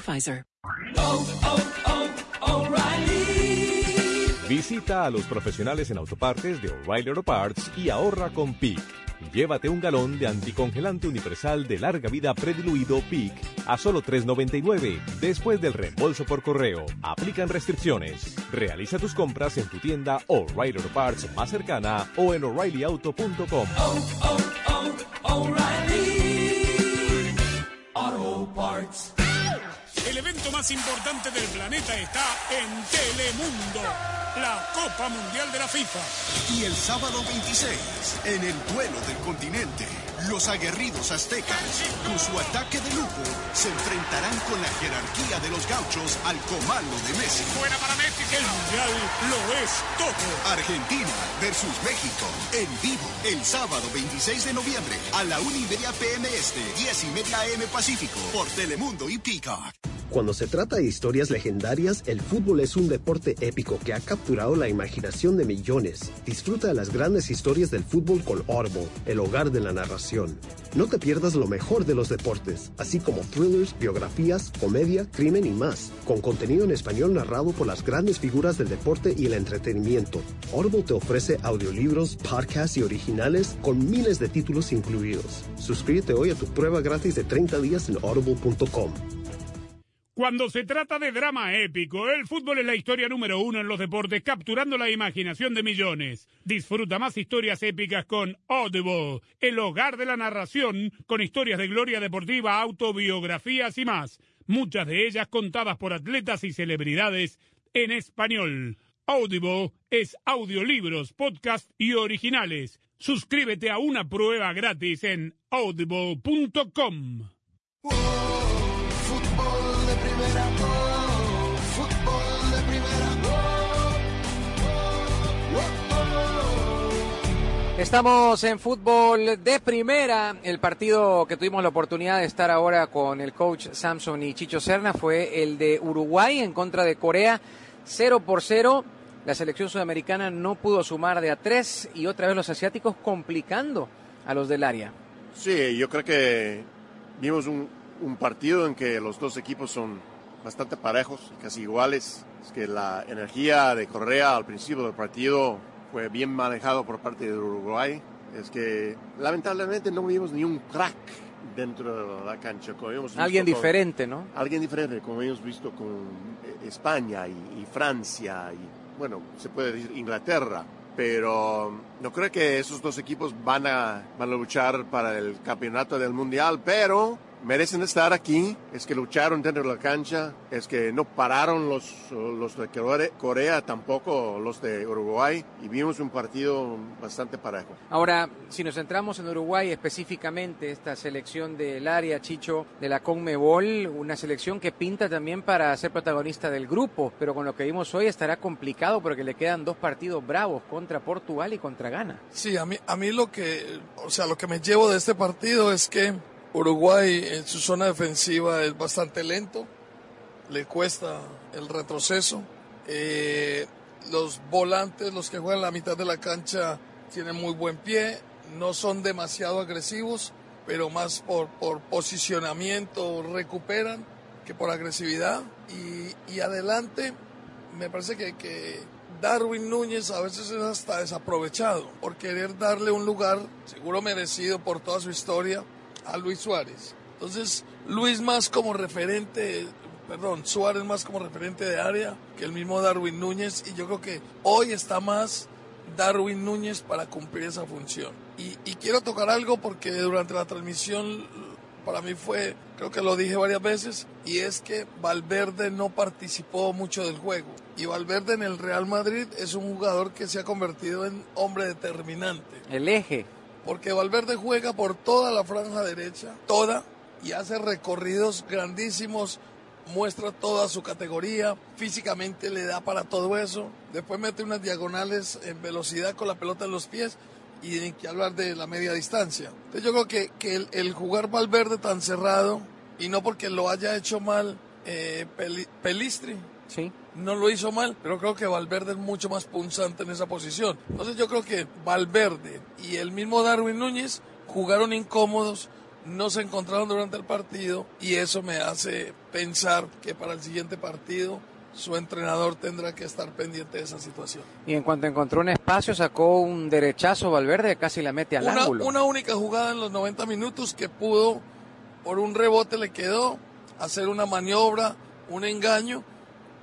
Pfizer. Visita a los profesionales en autopartes de O'Reilly Auto Parts y ahorra con PIC. Llévate un galón de anticongelante universal de larga vida prediluido PIC a solo $3.99 después del reembolso por correo. Aplican restricciones. Realiza tus compras en tu tienda O'Reilly Auto Parts más cercana o en o'ReillyAuto.com. Auto Parts. El evento más importante del planeta está en Telemundo, la Copa Mundial de la FIFA. Y el sábado 26, en el duelo del continente, los aguerridos aztecas, con su ataque de lujo, se enfrentarán con la jerarquía de los gauchos al comando de Messi. Fuera para Messi, el Mundial lo es todo. Argentina versus México, en vivo, el sábado 26 de noviembre, a la 1 y media pm este, 10 y media am Pacífico, por Telemundo y Peacock. Cuando se trata de historias legendarias, el fútbol es un deporte épico que ha capturado la imaginación de millones. Disfruta de las grandes historias del fútbol con Audible, el hogar de la narración. No te pierdas lo mejor de los deportes, así como thrillers, biografías, comedia, crimen y más, con contenido en español narrado por las grandes figuras del deporte y el entretenimiento. Audible te ofrece audiolibros, podcasts y originales con miles de títulos incluidos. Suscríbete hoy a tu prueba gratis de 30 días en audible.com. Cuando se trata de drama épico, el fútbol es la historia número uno en los deportes, capturando la imaginación de millones. Disfruta más historias épicas con Audible, el hogar de la narración, con historias de gloria deportiva, autobiografías y más. Muchas de ellas contadas por atletas y celebridades en español. Audible es audiolibros, podcast y originales. Suscríbete a una prueba gratis en audible.com. Estamos en fútbol de primera. El partido que tuvimos la oportunidad de estar ahora con el coach Samson y Chicho Serna fue el de Uruguay en contra de Corea, 0 por 0. La selección sudamericana no pudo sumar de a tres y otra vez los asiáticos complicando a los del área. Sí, yo creo que vimos un, un partido en que los dos equipos son bastante parejos, casi iguales. Es que la energía de Correa al principio del partido fue bien manejado por parte de Uruguay. Es que lamentablemente no vimos ni un crack dentro de la cancha. como Alguien con- diferente, ¿no? Alguien diferente, como hemos visto con eh, España y, y Francia y, bueno, se puede decir Inglaterra. Pero no creo que esos dos equipos van a, van a luchar para el campeonato del Mundial, pero merecen estar aquí, es que lucharon dentro de la cancha, es que no pararon los, los de Corea, tampoco los de Uruguay, y vimos un partido bastante parejo. Ahora, si nos centramos en Uruguay específicamente, esta selección del área, Chicho, de la Conmebol, una selección que pinta también para ser protagonista del grupo, pero con lo que vimos hoy estará complicado porque le quedan dos partidos bravos contra Portugal y contra Ghana. Sí, a mí, a mí lo que, o sea, lo que me llevo de este partido es que Uruguay en su zona defensiva es bastante lento, le cuesta el retroceso. Eh, los volantes, los que juegan la mitad de la cancha, tienen muy buen pie, no son demasiado agresivos, pero más por, por posicionamiento recuperan que por agresividad. Y, y adelante, me parece que, que Darwin Núñez a veces es hasta desaprovechado por querer darle un lugar, seguro merecido por toda su historia, a Luis Suárez. Entonces, Luis más como referente, perdón, Suárez más como referente de área que el mismo Darwin Núñez y yo creo que hoy está más Darwin Núñez para cumplir esa función. Y, quiero tocar algo porque durante la transmisión para mí fue, creo que lo dije varias veces, y es que Valverde no participó mucho del juego. Y Valverde en el Real Madrid es un jugador que se ha convertido en hombre determinante. El eje porque Valverde juega por toda la franja derecha, toda, y hace recorridos grandísimos, muestra toda su categoría, físicamente le da para todo eso, después mete unas diagonales en velocidad con la pelota en los pies y ni que hablar de la media distancia. Entonces yo creo que, que el, jugar Valverde tan cerrado, y no porque lo haya hecho mal eh, Pelistri, sí no lo hizo mal, pero creo que Valverde es mucho más punzante en esa posición. Entonces yo creo que Valverde y el mismo Darwin Núñez jugaron incómodos, no se encontraron durante el partido y eso me hace pensar que para el siguiente partido su entrenador tendrá que estar pendiente de esa situación. Y en cuanto encontró un espacio, sacó un derechazo Valverde, casi la mete al una, ángulo. Una única jugada en los 90 minutos que pudo, por un rebote le quedó, hacer una maniobra, un engaño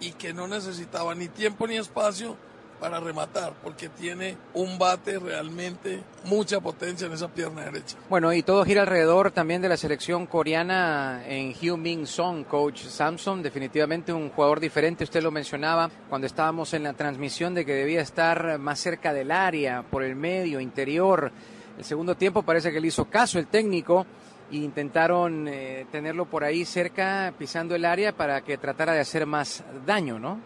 y que no necesitaba ni tiempo ni espacio para rematar, porque tiene un bate realmente mucha potencia en esa pierna derecha. Bueno, y todo gira alrededor también de la selección coreana en Hugh Min Song, coach Samson, definitivamente un jugador diferente, usted lo mencionaba cuando estábamos en la transmisión de que debía estar más cerca del área, por el medio, interior. El segundo tiempo parece que le hizo caso el técnico e intentaron eh, tenerlo por ahí cerca, pisando el área para que tratara de hacer más daño, ¿no?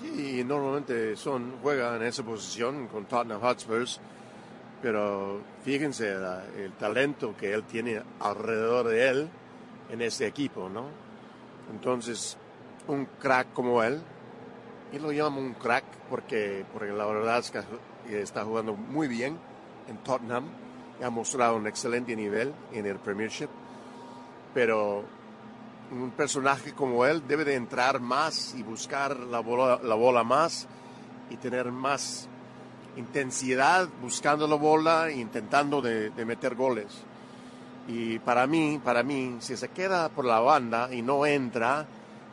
Sí, normalmente son juega en esa posición con Tottenham Hotspurs, pero fíjense el talento que él tiene alrededor de él en este equipo, ¿no? Entonces, un crack como él, y lo llamo un crack porque, porque la verdad es que está jugando muy bien en Tottenham ha mostrado un excelente nivel en el Premiership, pero un personaje como él debe de entrar más y buscar la bola, la bola más y tener más intensidad buscando la bola e intentando de, meter goles. Y para mí, para mí, si se queda por la banda y no entra,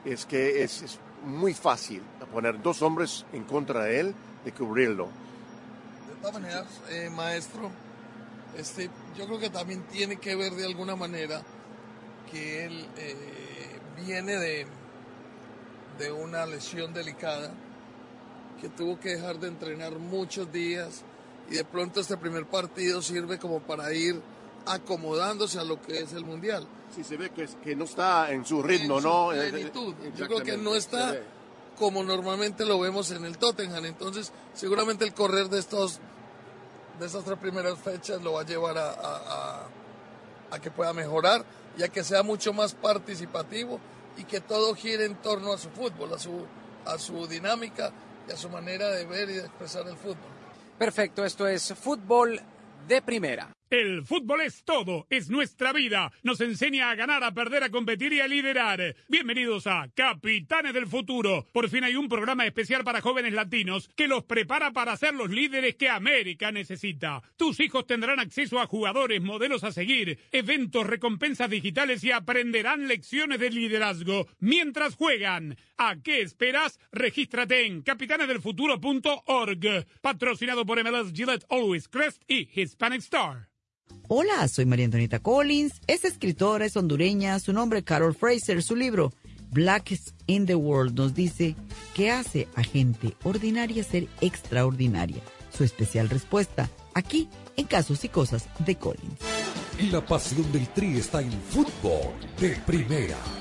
es que es, muy fácil poner dos hombres en contra de él de cubrirlo. De todas maneras, eh, maestro, este, yo creo que también tiene que ver de alguna manera que él eh, viene de, de una lesión delicada, que tuvo que dejar de entrenar muchos días y de pronto este primer partido sirve como para ir acomodándose a lo que es el mundial. Sí, se ve que, que no está en su ritmo, ¿no? Plenitud. Yo creo que no está como normalmente lo vemos en el Tottenham. Entonces, seguramente el correr de estos de esas tres primeras fechas lo va a llevar a, a, que pueda mejorar y a que sea mucho más participativo y que todo gire en torno a su fútbol, a su, a su dinámica y a su manera de ver y de expresar el fútbol. Perfecto, esto es fútbol de primera. El fútbol es todo, es nuestra vida. Nos enseña a ganar, a perder, a competir y a liderar. Bienvenidos a Capitanes del Futuro. Por fin hay un programa especial para jóvenes latinos que los prepara para ser los líderes que América necesita. Tus hijos tendrán acceso a jugadores, modelos a seguir, eventos, recompensas digitales y aprenderán lecciones de liderazgo mientras juegan. ¿A qué esperas? Regístrate en capitanesdelfuturo.org. Patrocinado por MLS Gillette Always Crest y Hispanic Star. Hola, soy María Antonieta Collins. Esta escritora es hondureña, su nombre Carol Fraser. Su libro Blackest in the World nos dice que hace a gente ordinaria ser extraordinaria. Su especial respuesta aquí en Casos y Cosas de Collins. La pasión del Tri está en fútbol de primera,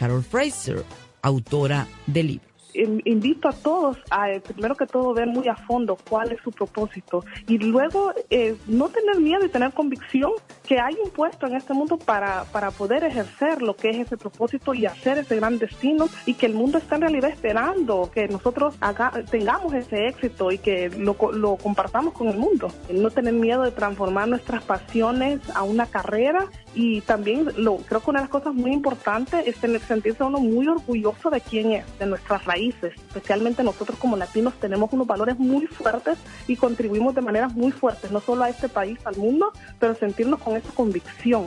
Carol Fraser, autora del libro. Invito a todos a, eh, primero que todo, ver muy a fondo cuál es su propósito y luego eh, no tener miedo y tener convicción que hay un puesto en este mundo para, para poder ejercer lo que es ese propósito y hacer ese gran destino y que el mundo está en realidad esperando que nosotros tengamos ese éxito y que lo, lo compartamos con el mundo. No tener miedo de transformar nuestras pasiones a una carrera y también lo, creo que una de las cosas muy importantes es tener, sentirse uno muy orgulloso de quién es, de nuestras raíces. Especialmente nosotros como latinos tenemos unos valores muy fuertes y contribuimos de maneras muy fuertes, no solo a este país, al mundo, pero sentirnos con esa convicción.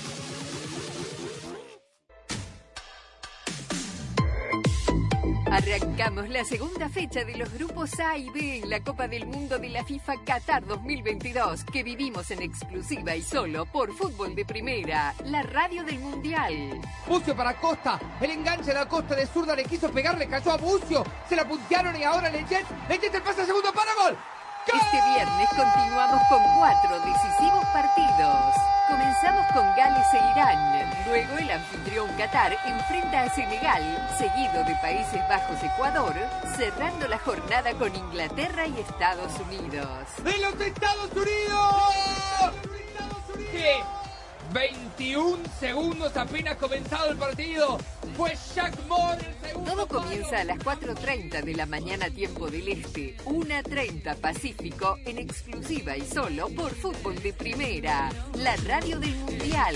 Arrancamos la segunda fecha de los grupos A y B en la Copa del Mundo de la FIFA Qatar 2022 que vivimos en exclusiva y solo por Fútbol de Primera, la radio del Mundial. Bucio para Costa, el enganche de la Costa de zurda le quiso pegar, le cayó a Bucio, se la puntearon y ahora Lejet, Lejet el pase segundo para gol. Este viernes continuamos con cuatro decisivos partidos. Comenzamos con Gales e Irán. Luego el anfitrión Qatar enfrenta a Senegal, seguido de Países Bajos-Ecuador, cerrando la jornada con Inglaterra y Estados Unidos. ¡De los Estados Unidos! ¿Qué? 21 segundos apenas comenzado el partido. Fue Jack Moore el segundo. Todo comienza a las 4.30 de la mañana tiempo del Este, 1.30 Pacífico, en exclusiva y solo por Fútbol de Primera, la radio del Mundial.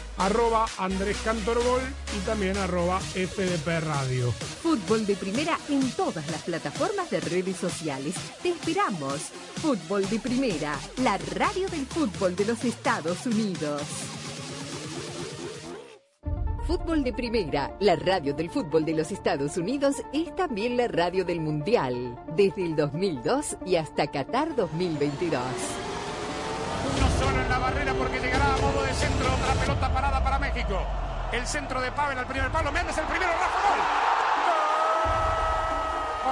Arroba Andrés Cantorbol y también arroba FDP Radio. Fútbol de primera en todas las plataformas de redes sociales. Te esperamos. Fútbol de primera, la radio del fútbol de los Estados Unidos. Fútbol de Primera, la radio del fútbol de los Estados Unidos, es también la radio del Mundial, desde el 2002 y hasta Qatar 2022. Barrera porque llegará a modo de centro otra pelota parada para México. El centro de Pavel al primer palo, Méndez el primero, Rafa Gol.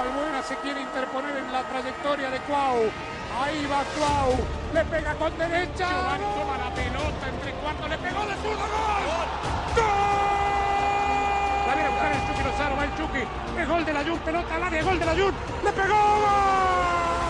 Albuena se quiere interponer en la trayectoria de Cuau. Ahí va Cuau. Le pega con derecha. Giovanni toma la pelota entre cuartos. Le pegó de zurdo. ¡Gol! ¡Gol! La viene a buscar el Chucky Lozano. Va el Chucky. Es gol de la Jun. Pelota al área. Gol de la Jun. ¡Le pegó! ¡Gol!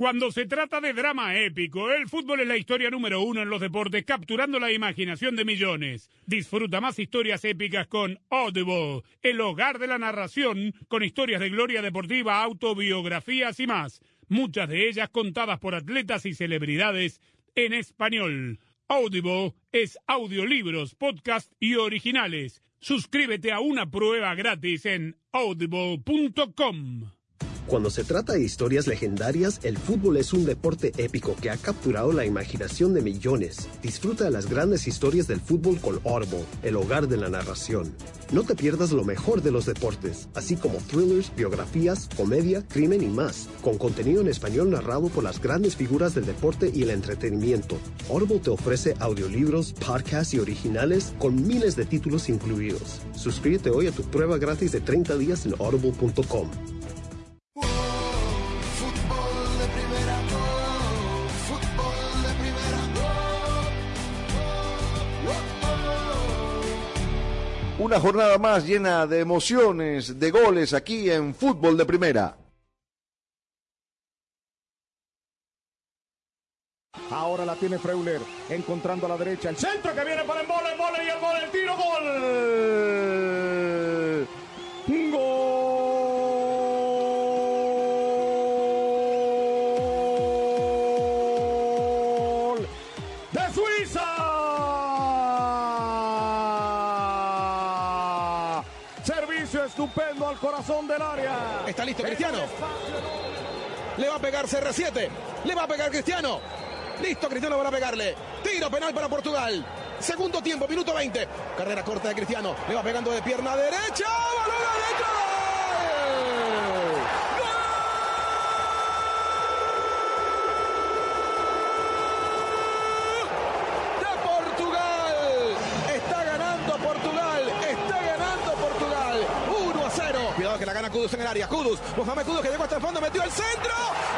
Cuando se trata de drama épico, el fútbol es la historia número uno en los deportes, capturando la imaginación de millones. Disfruta más historias épicas con Audible, el hogar de la narración, con historias de gloria deportiva, autobiografías y más. Muchas de ellas contadas por atletas y celebridades en español. Audible es audiolibros, podcast y originales. Suscríbete a una prueba gratis en audible.com. Cuando se trata de historias legendarias, el fútbol es un deporte épico que ha capturado la imaginación de millones. Disfruta de las grandes historias del fútbol con Audible, el hogar de la narración. No te pierdas lo mejor de los deportes, así como thrillers, biografías, comedia, crimen y más, con contenido en español narrado por las grandes figuras del deporte y el entretenimiento. Audible te ofrece audiolibros, podcasts y originales con miles de títulos incluidos. Suscríbete hoy a tu prueba gratis de 30 días en audible.com. Una jornada más llena de emociones, de goles aquí en Fútbol de Primera. Ahora la tiene Freuler, encontrando a la derecha el centro que viene para el mole, el mole y el gol, el tiro, gol. Gol Estupendo al corazón del área. Está listo Cristiano. Le va a pegar CR7. Le va a pegar Cristiano. Listo, Cristiano para pegarle. Tiro penal para Portugal. Segundo tiempo, minuto 20. Carrera corta de Cristiano. Le va pegando de pierna derecha. ¡Balón adentro! ¡De Portugal! Está ganando Portugal. Está ganando Portugal. 1 a 0. Cuidado que la gana En el área. Kudus. Mohamed Kudus que llegó hasta el fondo. Metió el centro.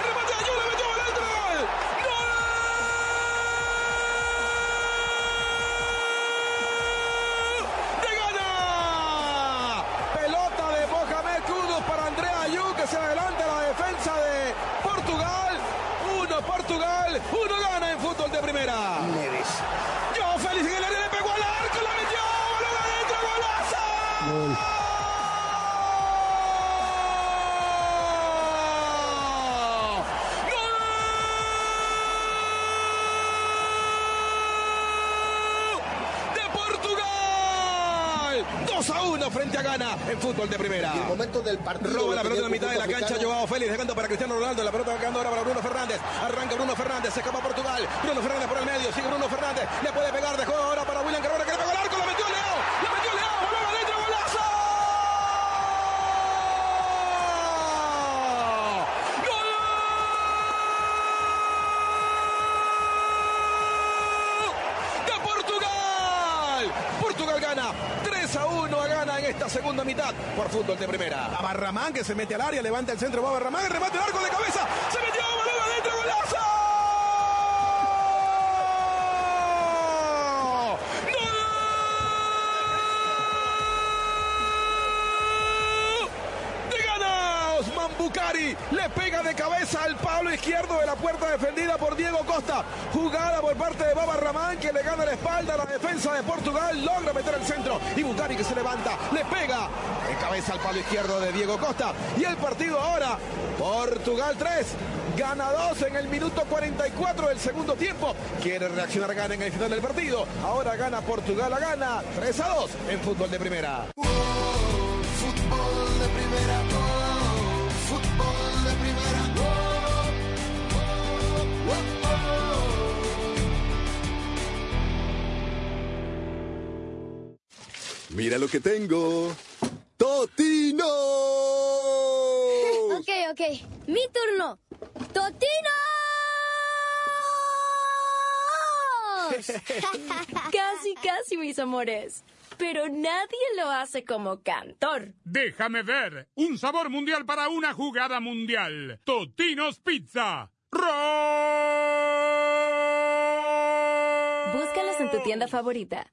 Remate de Ayuda. Metió el gol. Que se adelanta la defensa de Portugal. Uno Portugal, uno gana en fútbol de primera. En fútbol de primera. el momento del partido. Roba la lo pelota en la mitad de la cancha. Joao Félix dejando para Cristiano Ronaldo. La pelota quedando ahora para Bruno Fernández. Arranca Bruno Fernández. Se escapa Portugal. Bruno Fernández por el medio. Sigue Bruno Fernández. Le puede pegar. Dejó ahora para William Carvalho que le pegó al arco. La metió Leo. La metió Leo. Balón adentro. Golazo. de Portugal. Portugal gana 3 a 1 a gana en esta segunda mitad por fútbol de primera. A Barramán que se mete al área, levanta el centro, va Barramán, el remate al arco de cabeza, se metió, balón adentro, golazo. Bucari le pega de cabeza al palo izquierdo de la puerta defendida por Diego Costa. Jugada por parte de Baba Ramán que le gana la espalda a la defensa de Portugal. Logra meter el centro. Y Bucari que se levanta, le pega de cabeza al palo izquierdo de Diego Costa. Y el partido ahora, Portugal 3, gana 2 en el minuto 44 del segundo tiempo. Quiere reaccionar Gana en el final del partido. Ahora gana Portugal, la gana 3 a 2 en fútbol de primera. Fútbol de primera, Mira lo que tengo. ¡Totino! Ok, ok. Mi turno. ¡Totino! [LAUGHS] casi, casi, mis amores. Pero nadie lo hace como cantor. Déjame ver. Un sabor mundial para una jugada mundial. Totinos Pizza. Búscalos en tu tienda favorita.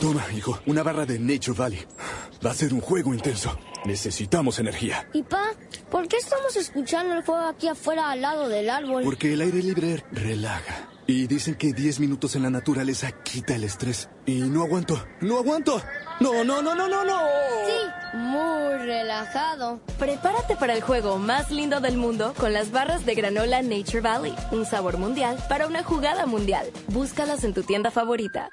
Toma, hijo, una barra de Nature Valley. Va a ser un juego intenso. Necesitamos energía. Y pa, ¿por qué estamos escuchando el fuego aquí afuera al lado del árbol? Porque el aire libre relaja. Y dicen que 10 minutos en la naturaleza quita el estrés. Y no aguanto, no aguanto. No, no, no, no, no, no. Sí, muy relajado. Prepárate para el juego más lindo del mundo con las barras de granola Nature Valley. Un sabor mundial para una jugada mundial. Búscalas en tu tienda favorita.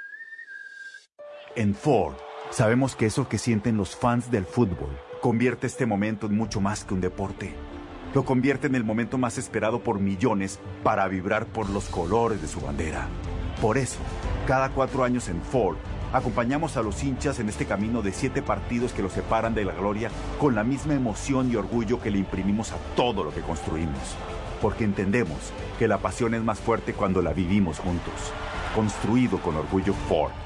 En Ford, sabemos que eso que sienten los fans del fútbol convierte este momento en mucho más que un deporte. Lo convierte en el momento más esperado por millones para vibrar por los colores de su bandera. Por eso, cada cuatro años en Ford, acompañamos a los hinchas en este camino de siete partidos que los separan de la gloria con la misma emoción y orgullo que le imprimimos a todo lo que construimos. Porque entendemos que la pasión es más fuerte cuando la vivimos juntos. Construido con orgullo Ford.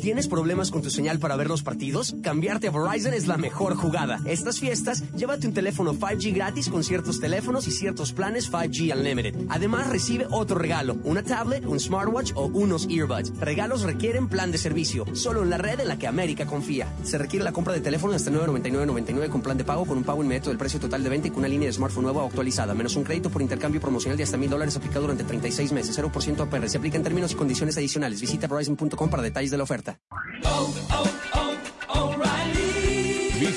¿Tienes problemas con tu señal para ver los partidos? Cambiarte a Verizon es la mejor jugada. Estas fiestas, llévate un teléfono 5G gratis con ciertos teléfonos y ciertos planes 5G Unlimited. Además, recibe otro regalo, una tablet, un smartwatch o unos earbuds. Regalos requieren plan de servicio, solo en la red en la que América confía. Se requiere la compra de teléfono hasta 999.99 con plan de pago con un pago inmediato del precio total de 20 y con una línea de smartphone nueva o actualizada, menos un crédito por intercambio promocional de hasta mil dólares aplicado durante 36 meses, 0% APR. Se aplica en términos y condiciones adicionales. Visita Verizon.com para detalles de la oferta.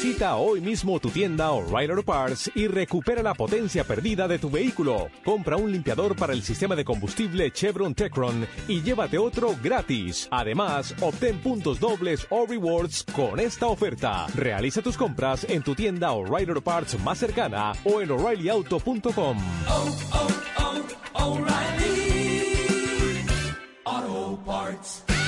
Visita hoy mismo tu tienda O'Reilly Auto Parts y recupera la potencia perdida de tu vehículo. Compra un limpiador para el sistema de combustible Chevron Techron y llévate otro gratis. Además, obtén puntos dobles o rewards con esta oferta. Realiza tus compras en tu tienda O'Reilly Auto Parts más cercana o en o'ReillyAuto.com. Auto Parts.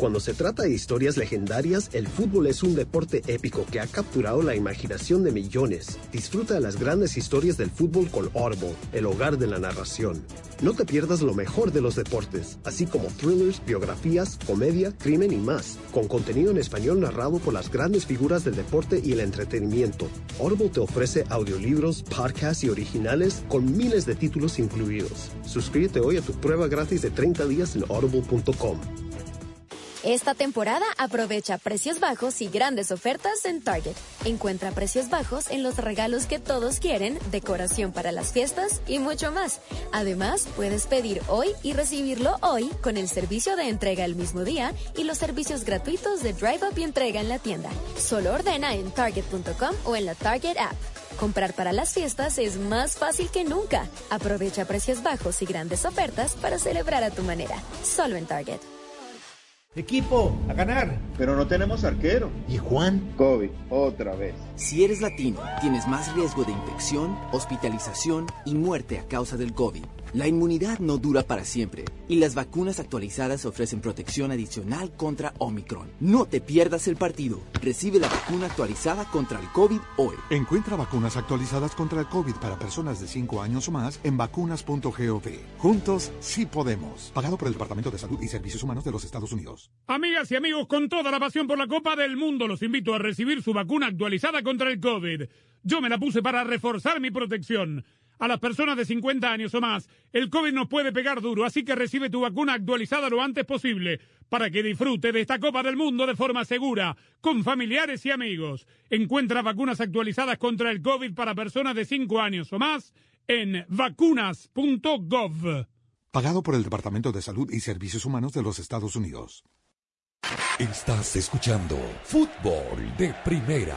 Cuando se trata de historias legendarias, el fútbol es un deporte épico que ha capturado la imaginación de millones. Disfruta de las grandes historias del fútbol con Audible, el hogar de la narración. No te pierdas lo mejor de los deportes, así como thrillers, biografías, comedia, crimen y más, con contenido en español narrado por las grandes figuras del deporte y el entretenimiento. Audible te ofrece audiolibros, podcasts y originales con miles de títulos incluidos. Suscríbete hoy a tu prueba gratis de 30 días en audible.com. Esta temporada aprovecha precios bajos y grandes ofertas en Target. Encuentra precios bajos en los regalos que todos quieren, decoración para las fiestas y mucho más. Además, puedes pedir hoy y recibirlo hoy con el servicio de entrega el mismo día y los servicios gratuitos de Drive Up y entrega en la tienda. Solo ordena en target.com o en la Target app. Comprar para las fiestas es más fácil que nunca. Aprovecha precios bajos y grandes ofertas para celebrar a tu manera. Solo en Target. Equipo, a ganar. Pero no tenemos arquero. ¿Y Juan? COVID, otra vez. Si eres latino, tienes más riesgo de infección, hospitalización y muerte a causa del COVID. La inmunidad no dura para siempre y las vacunas actualizadas ofrecen protección adicional contra Omicron. No te pierdas el partido. Recibe la vacuna actualizada contra el COVID hoy. Encuentra vacunas actualizadas contra el COVID para personas de 5 años o más en vacunas.gov. Juntos sí podemos. Pagado por el Departamento de Salud y Servicios Humanos de los Estados Unidos. Amigas y amigos, con toda la pasión por la Copa del Mundo, los invito a recibir su vacuna actualizada contra el COVID. Yo me la puse para reforzar mi protección. a las personas de 50 años o más. El COVID nos puede pegar duro, así que recibe tu vacuna actualizada lo antes posible para que disfrute de esta Copa del Mundo de forma segura, con familiares y amigos. Encuentra vacunas actualizadas contra el COVID para personas de 5 años o más en vacunas.gov. Pagado por el Departamento de Salud y Servicios Humanos de los Estados Unidos. Estás escuchando Fútbol de Primera,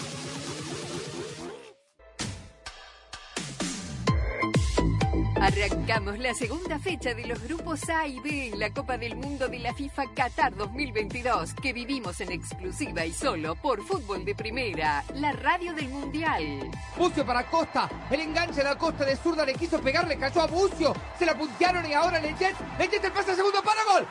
Arrancamos la segunda fecha de los grupos A y B en la Copa del Mundo de la FIFA Qatar 2022 que vivimos en exclusiva y solo por Fútbol de Primera, la radio del Mundial. Bucio para Costa, el enganche de la Costa de zurda le quiso pegar, le a Bucio, se la puntearon y ahora Lechet, Lechet el pase al segundo para gol.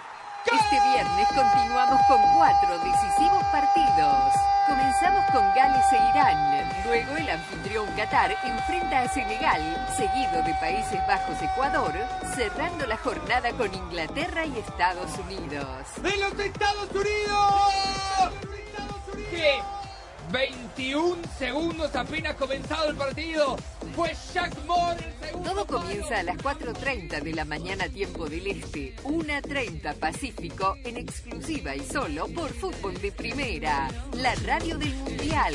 Este viernes continuamos con cuatro decisivos partidos. Comenzamos con Gales e Irán. Luego el anfitrión Qatar enfrenta a Senegal, seguido de Países Bajos-Ecuador, cerrando la jornada con Inglaterra y Estados Unidos. ¡De los Estados Unidos! ¿Qué? 21 segundos apenas comenzado el partido. Fue Jack Moore el segundo. Todo comienza a las 4.30 de la mañana tiempo del Este, 1.30 Pacífico, en exclusiva y solo por Fútbol de Primera, la radio del Mundial.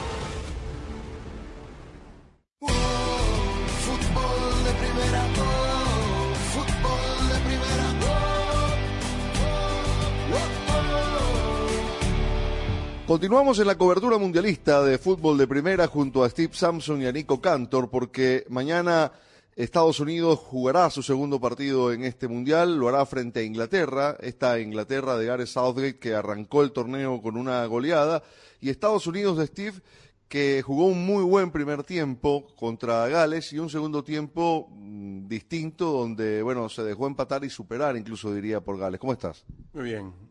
Continuamos en la cobertura mundialista de fútbol de primera junto a Steve Sampson y a Nico Cantor porque mañana Estados Unidos jugará su segundo partido en este mundial, lo hará frente a Inglaterra, esta Inglaterra de Gareth Southgate que arrancó el torneo con una goleada, y Estados Unidos de Steve que jugó un muy buen primer tiempo contra Gales y un segundo tiempo mm, distinto donde, bueno, se dejó empatar y superar, incluso diría por Gales. ¿Cómo estás? Muy bien.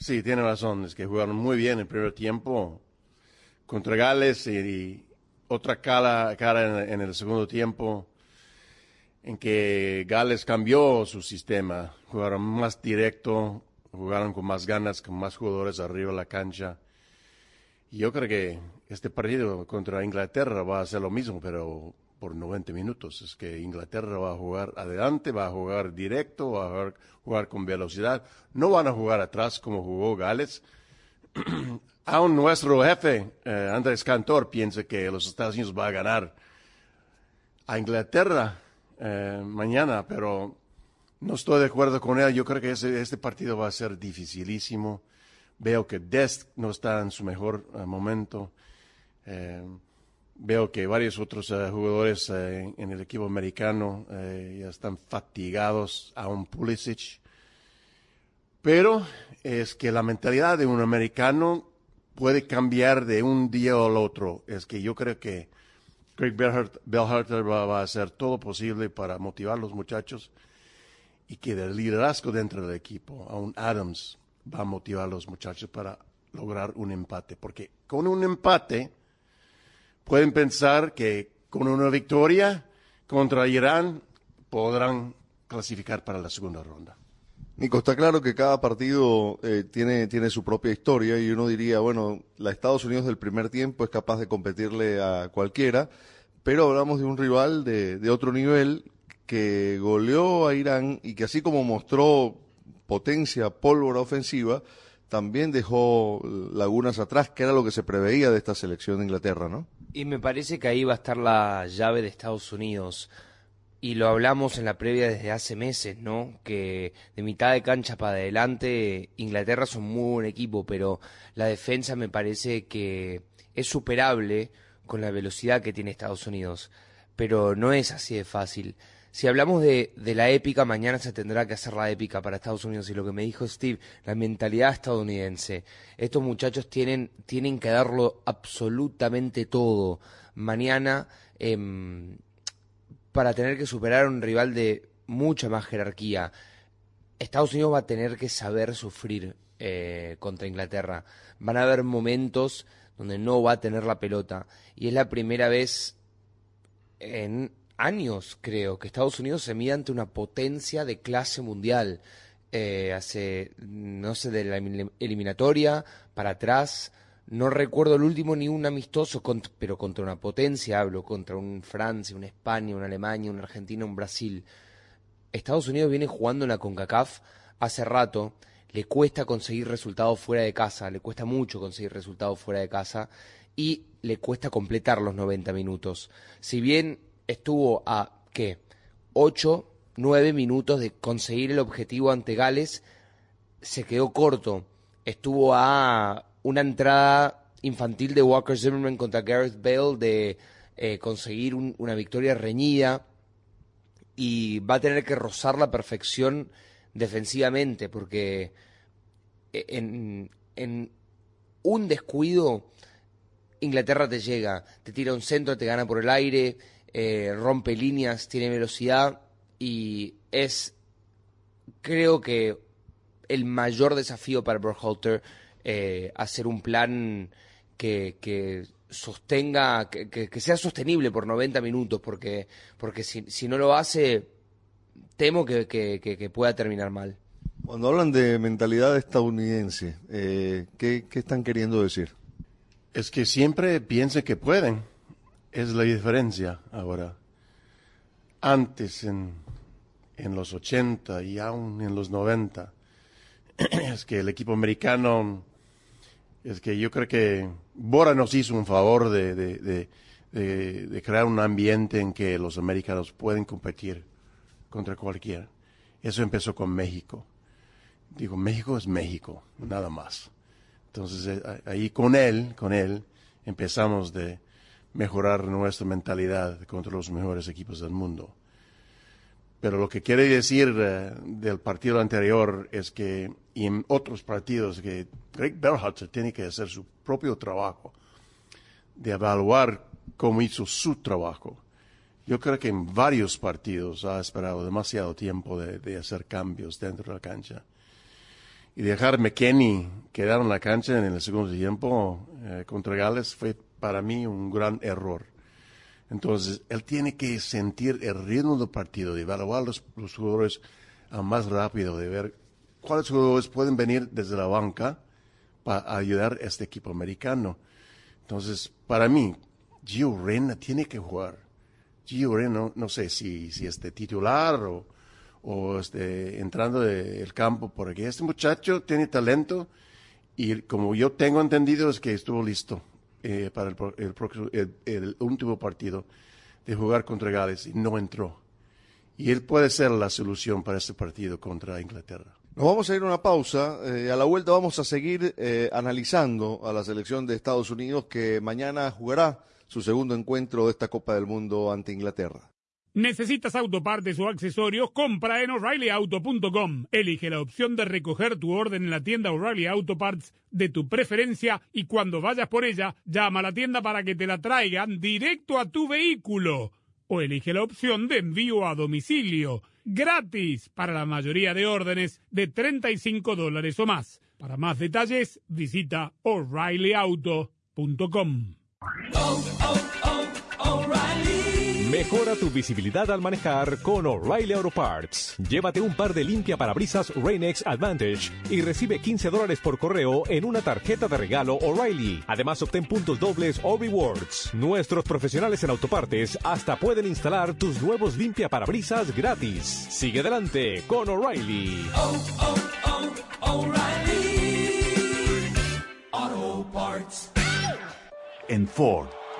Sí, tiene razón, es que jugaron muy bien el primer tiempo contra Gales y, otra cara, cara en, el segundo tiempo en que Gales cambió su sistema, jugaron más directo, jugaron con más ganas, con más jugadores arriba de la cancha. Y yo creo que este partido contra Inglaterra va a ser lo mismo, pero por 90 minutos. Es que Inglaterra va a jugar adelante, va a jugar directo, va a jugar, con velocidad. No van a jugar atrás como jugó Gales. [CLEARS THROAT] Aún nuestro jefe, eh, Andrés Cantor, piensa que los Estados Unidos va a ganar a Inglaterra eh, mañana, pero no estoy de acuerdo con él. Yo creo que este partido va a ser dificilísimo. Veo que Dest no está en su mejor eh, momento. Eh, veo que varios otros eh, jugadores en el equipo americano ya están fatigados, a un Pulisic. Pero es que la mentalidad de un americano puede cambiar de un día al otro. Es que yo creo que Craig Bellharter va, va, a hacer todo posible para motivar a los muchachos y que el liderazgo dentro del equipo, aún Adams, va a motivar a los muchachos para lograr un empate. Porque con un empate pueden pensar que con una victoria contra Irán podrán clasificar para la segunda ronda. Nico, está claro que cada partido eh, tiene, tiene su propia historia y uno diría, bueno, la Estados Unidos del primer tiempo es capaz de competirle a cualquiera, pero hablamos de un rival de, de otro nivel que goleó a Irán y que así como mostró potencia, pólvora ofensiva, también dejó lagunas atrás, que era lo que se preveía de esta selección de Inglaterra, ¿no? Y me parece que ahí va a estar la llave de Estados Unidos. Y lo hablamos en la previa desde hace meses, ¿no? Que de mitad de cancha para adelante, Inglaterra es un muy buen equipo, pero la defensa me parece que es superable con la velocidad que tiene Estados Unidos. Pero no es así de fácil si hablamos de, la épica, mañana se tendrá que hacer la épica para Estados Unidos. Y lo que me dijo Steve, la mentalidad estadounidense. Estos muchachos tienen, tienen que darlo absolutamente todo mañana em, para tener que superar a un rival de mucha más jerarquía. Estados Unidos va a tener que saber sufrir eh, contra Inglaterra. Van a haber momentos donde no va a tener la pelota. Y es la primera vez en años, creo, que Estados Unidos se mide ante una potencia de clase mundial. Eh, hace, no sé, de la eliminatoria para atrás, no recuerdo el último ni un amistoso, pero contra una potencia hablo, contra un Francia, una España, una Alemania, una Argentina, un Brasil. Estados Unidos viene jugando en la CONCACAF hace rato, le cuesta conseguir resultados fuera de casa, le cuesta mucho conseguir resultados fuera de casa y le cuesta completar los 90 minutos. Si bien estuvo a, ¿qué? 8, 9 minutos de conseguir el objetivo ante Gales, se quedó corto. Estuvo a una entrada infantil de Walker Zimmerman contra Gareth Bale de eh, conseguir una victoria reñida y va a tener que rozar la perfección defensivamente porque e, en, en un descuido Inglaterra te llega, te tira un centro, te gana por el aire, eh, rompe líneas, tiene velocidad y es, creo que, el mayor desafío para Berhalter eh, hacer un plan que, que sostenga, que, que, sea sostenible por 90 minutos, porque, porque si, si no lo hace, temo que, que, pueda terminar mal. Cuando hablan de mentalidad estadounidense, eh, ¿qué, ¿qué, están queriendo decir? Es que siempre piensen que pueden es la diferencia ahora. Antes, en, en los 80 y aún en los 90, [CLEARS THROAT] es que el equipo americano, es que yo creo que Bora nos hizo un favor de, de, de, crear un ambiente en que los americanos pueden competir contra cualquiera. Eso empezó con México. Digo, México es México, nada más. Entonces, eh, ahí con él, con él, empezamos de, mejorar nuestra mentalidad contra los mejores equipos del mundo. Pero lo que quiere decir eh, del partido anterior es que, y en otros partidos, que Greg Berhalter tiene que hacer su propio trabajo de evaluar cómo hizo su trabajo. Yo creo que en varios partidos ha esperado demasiado tiempo de, hacer cambios dentro de la cancha. Y dejar McKenny quedar en la cancha en el segundo tiempo eh, contra Gales fue para mí un gran error. Entonces, él tiene que sentir el ritmo del partido, de evaluar los, jugadores más rápido, de ver cuáles jugadores pueden venir desde la banca para ayudar a este equipo americano. Entonces, para mí, Gio Reyna tiene que jugar. Gio Reyna, no, sé si, si este titular o, o este, entrando del campo, porque este muchacho tiene talento y como yo tengo entendido es que estuvo listo eh, para el, próximo, el, último partido de jugar contra Gales y no entró. Y él puede ser la solución para este partido contra Inglaterra. Nos vamos a ir a una pausa. Eh, a la vuelta vamos a seguir eh, analizando a la selección de Estados Unidos que mañana jugará su segundo encuentro de esta Copa del Mundo ante Inglaterra. ¿Necesitas autopartes o accesorios? Compra en o'ReillyAuto.com. Elige la opción de recoger tu orden en la tienda O'Reilly Auto Parts de tu preferencia y cuando vayas por ella, llama a la tienda para que te la traigan directo a tu vehículo. O elige la opción de envío a domicilio. Gratis para la mayoría de órdenes de 35 dólares o más. Para más detalles, visita o'ReillyAuto.com. Mejora tu visibilidad al manejar con O'Reilly Auto Parts. Llévate un par de limpia parabrisas Rain-X Advantage y recibe 15 dólares por correo en una tarjeta de regalo O'Reilly. Además, obtén puntos dobles o rewards. Nuestros profesionales en autopartes hasta pueden instalar tus nuevos limpia parabrisas gratis. Sigue adelante con O'Reilly. Oh, oh, oh, Auto Parts. En Ford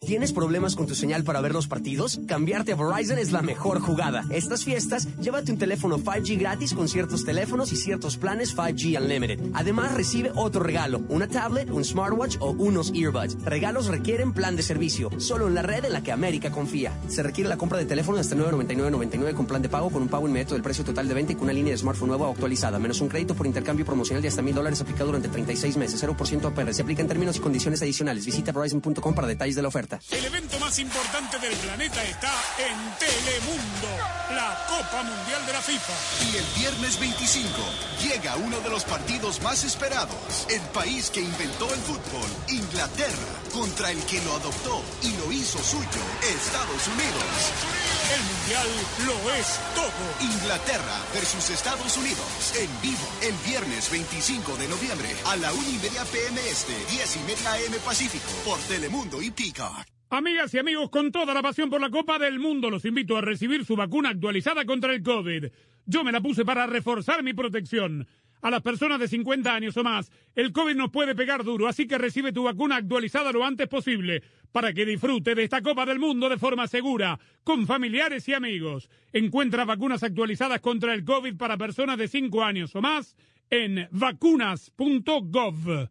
¿Tienes problemas con tu señal para ver los partidos? Cambiarte a Verizon es la mejor jugada. Estas fiestas, llévate un teléfono 5G gratis con ciertos teléfonos y ciertos planes 5G Unlimited. Además, recibe otro regalo, una tablet, un smartwatch o unos earbuds. Regalos requieren plan de servicio, solo en la red en la que América confía. Se requiere la compra de teléfono hasta 999.99 con plan de pago con un pago inmediato del precio total de venta y con una línea de smartphone nueva o actualizada, menos un crédito por intercambio promocional de hasta mil dólares aplicado durante 36 meses, 0% APR. Se aplica en términos y condiciones adicionales. Visita Verizon.com para detalles de la oferta. El evento más importante del planeta está en Telemundo, la Copa Mundial de la FIFA. Y el viernes 25 llega uno de los partidos más esperados. El país que inventó el fútbol, Inglaterra, contra el que lo adoptó y lo hizo suyo, Estados Unidos. El Mundial lo es todo. Inglaterra versus Estados Unidos. En vivo, el viernes 25 de noviembre a la 1 y media PM Este, 10 y media AM Pacífico, por Telemundo y Peacock. Amigas y amigos, con toda la pasión por la Copa del Mundo, los invito a recibir su vacuna actualizada contra el COVID. Yo me la puse para reforzar mi protección. A las personas de 50 años o más, el COVID nos puede pegar duro, así que recibe tu vacuna actualizada lo antes posible para que disfrute de esta Copa del Mundo de forma segura, con familiares y amigos. Encuentra vacunas actualizadas contra el COVID para personas de 5 años o más en vacunas.gov.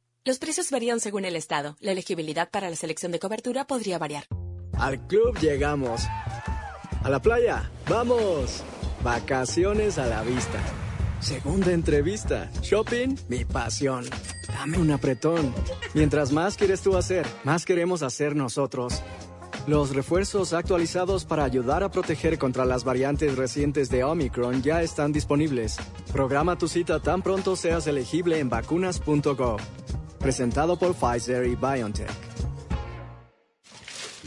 Los precios varían según el estado. La elegibilidad para la selección de cobertura podría variar. Al club llegamos. A la playa, vamos. Vacaciones a la vista. Segunda entrevista. Shopping, mi pasión. Dame un apretón. Mientras más quieres tú hacer, más queremos hacer nosotros. Los refuerzos actualizados para ayudar a proteger contra las variantes recientes de Omicron ya están disponibles. Programa tu cita tan pronto seas elegible en vacunas.gov. Presentado por Pfizer y BioNTech.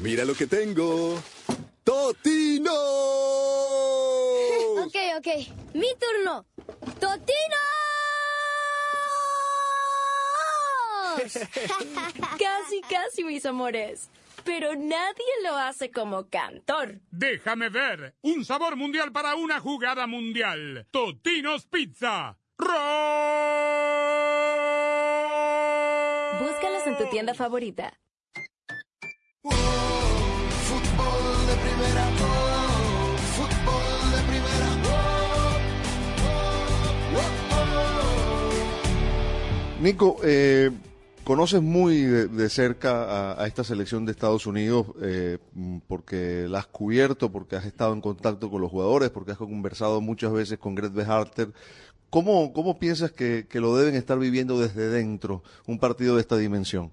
Mira lo que tengo. ¡Totino! Ok, ok. Mi turno. ¡Totino! [LAUGHS] casi, casi, mis amores. Pero nadie lo hace como cantor. Déjame ver. Un sabor mundial para una jugada mundial. Totinos Pizza. Búscalos en tu tienda favorita. Fútbol de primera, oh, fútbol de primera, oh, Nico, eh, conoces muy de, de cerca a, a esta selección de Estados Unidos eh, porque la has cubierto, porque has estado en contacto con los jugadores, porque has conversado muchas veces con Greg Beharter. ¿Cómo, cómo piensas que, que lo deben estar viviendo desde dentro un partido de esta dimensión?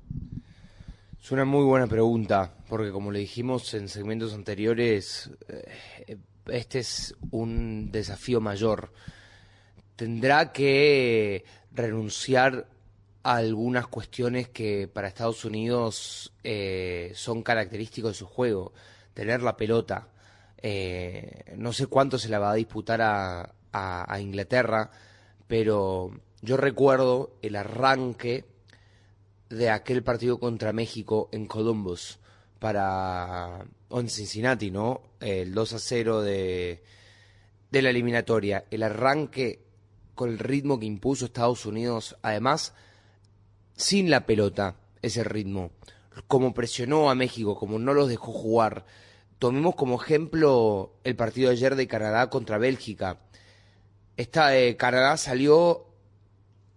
Es una muy buena pregunta, porque como le dijimos en segmentos anteriores, eh, este es un desafío mayor. Tendrá que renunciar a algunas cuestiones que para Estados Unidos eh, son característicos de su juego. Tener la pelota. Eh, no sé cuánto se la va a disputar a, a, a Inglaterra, pero yo recuerdo el arranque de aquel partido contra México en Columbus para en Cincinnati, ¿no? El 2 a 0 de, de la eliminatoria. El arranque con el ritmo que impuso Estados Unidos, además, sin la pelota, ese ritmo. Como presionó a México, como no los dejó jugar. Tomemos como ejemplo el partido de ayer de Canadá contra Bélgica. Esta, eh, Canadá salió,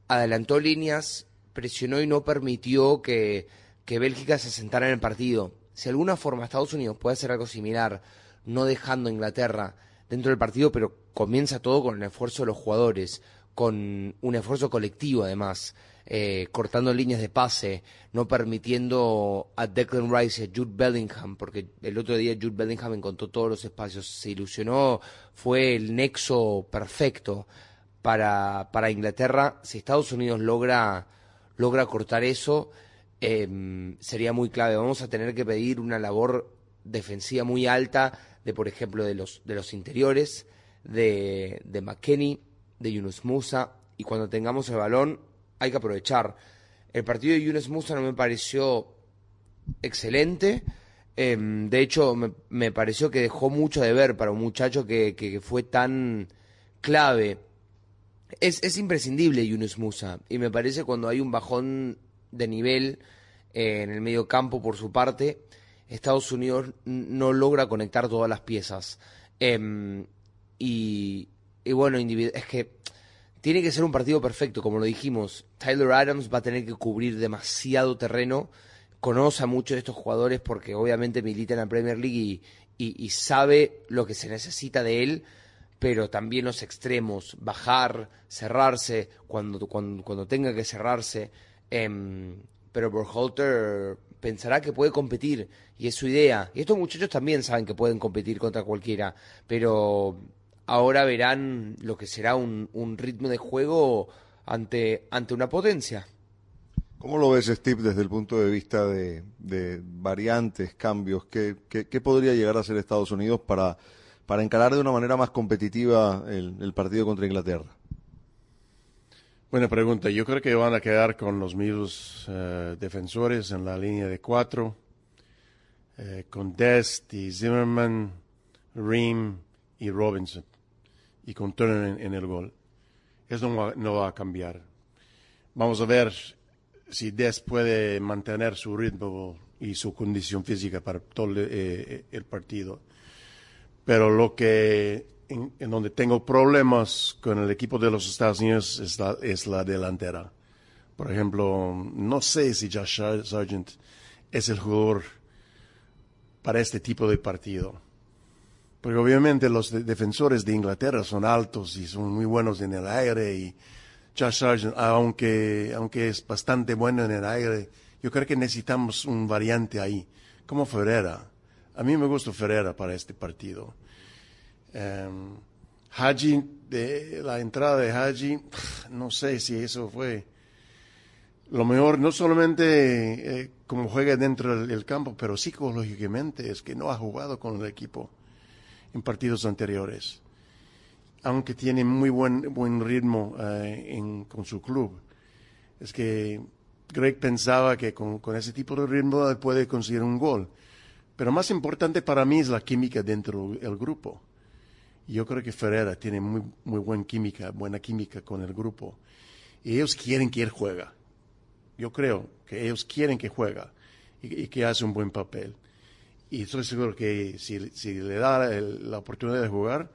adelantó líneas, presionó y no permitió que, que Bélgica se sentara en el partido. Si de alguna forma Estados Unidos puede hacer algo similar, no dejando a Inglaterra dentro del partido, pero comienza todo con el esfuerzo de los jugadores, con un esfuerzo colectivo además, eh, cortando líneas de pase, no permitiendo a Declan Rice y a Jude Bellingham, porque el otro día Jude Bellingham encontró todos los espacios, se ilusionó, fue el nexo perfecto para, para Inglaterra. Si Estados Unidos logra logra cortar eso, eh, sería muy clave. Vamos a tener que pedir una labor defensiva muy alta de, por ejemplo, de los, de los interiores, de, de McKenny, de Yunus Musa, y cuando tengamos el balón hay que aprovechar. El partido de Yunus Musa no me pareció excelente. Eh, de hecho, me, pareció que dejó mucho de ver para un muchacho que, fue tan clave es, es imprescindible Yunus Musa y me parece cuando hay un bajón de nivel eh, en el medio campo por su parte, Estados Unidos no logra conectar todas las piezas. Eh, y, y, bueno, es que tiene que ser un partido perfecto, como lo dijimos. Tyler Adams va a tener que cubrir demasiado terreno, conoce a muchos de estos jugadores porque obviamente milita en la Premier League y, sabe lo que se necesita de él pero también los extremos, bajar, cerrarse cuando, cuando, tenga que cerrarse. Eh, pero Berhalter pensará que puede competir y es su idea. Y estos muchachos también saben que pueden competir contra cualquiera, pero ahora verán lo que será un, un ritmo de juego ante, ante una potencia. ¿Cómo lo ves, Steve, desde el punto de vista de, de variantes, cambios? ¿Qué, ¿Qué, qué, podría llegar a ser Estados Unidos para para encarar de una manera más competitiva el, el partido contra Inglaterra? Buena pregunta. Yo creo que van a quedar con los mismos uh, defensores en la línea de cuatro, eh, con Dest y Zimmerman, Ream y Robinson, y con Turner en, en el gol. Eso no va, no va, a cambiar. Vamos a ver si Dest puede mantener su ritmo y su condición física para todo eh, el partido pero lo que en, en, donde tengo problemas con el equipo de los Estados Unidos es la, es la delantera. Por ejemplo, no sé si Josh Sargent es el jugador para este tipo de partido. Porque obviamente los de defensores de Inglaterra son altos y son muy buenos en el aire y Josh Sargent, aunque, aunque es bastante bueno en el aire, yo creo que necesitamos un variante ahí, como Ferreira A mí me gusta Ferreira para este partido. Um, Haji, de la entrada de Haji, no sé si eso fue lo mejor, no solamente eh, como juega dentro del, del, campo, pero psicológicamente es que no ha jugado con el equipo en partidos anteriores. Aunque tiene muy buen, buen ritmo eh, con su club. Es que Greg pensaba que con, ese tipo de ritmo puede conseguir un gol. Pero más importante para mí es la química dentro del grupo. Yo creo que Ferreira tiene muy, muy buena química, buena química con el grupo. Y ellos quieren que él juega. Yo creo que ellos quieren que juega y que hace un buen papel. Y estoy seguro que si, si le da la oportunidad de jugar,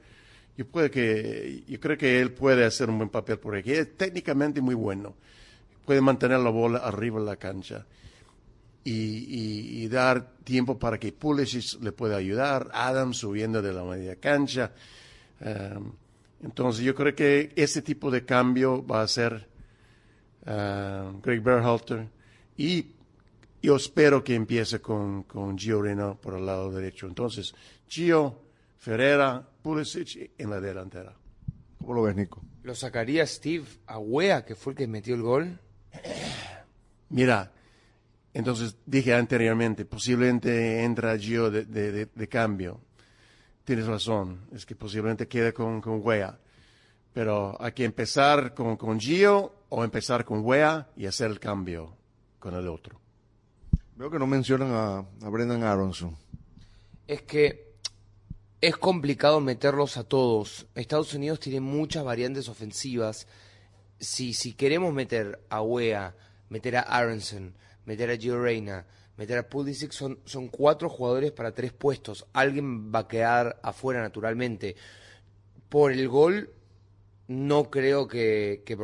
yo, puede que, yo creo que él puede hacer un buen papel porque es técnicamente muy bueno. Puede mantener la bola arriba de la cancha. Y, dar tiempo para que Pulisic le pueda ayudar, Adam subiendo de la media cancha. Um, entonces yo creo que ese tipo de cambio va a ser uh, Greg Berhalter y yo espero que empiece con, con Gio Reyna por el lado derecho. Entonces, Gio, Ferreira, Pulisic en la delantera. ¿Cómo lo ves, Nico? ¿Lo sacaría Steve Agüea, que fue el que metió el gol? [CLEARS THROAT] Mira, entonces dije anteriormente, posiblemente entra Gio de, de, de, de cambio. Tienes razón, es que posiblemente quede con, con Wea. Pero hay que empezar con, con Gio o empezar con Wea y hacer el cambio con el otro. Veo que no mencionan a, Brendan Aronson. Es que es complicado meterlos a todos. Estados Unidos tiene muchas variantes ofensivas. Si, si queremos meter a Wea, meter a Aronson, meter a Gio meter a Pulisic, son, son cuatro jugadores para tres puestos. Alguien va a quedar afuera naturalmente. Por el gol, no creo que, que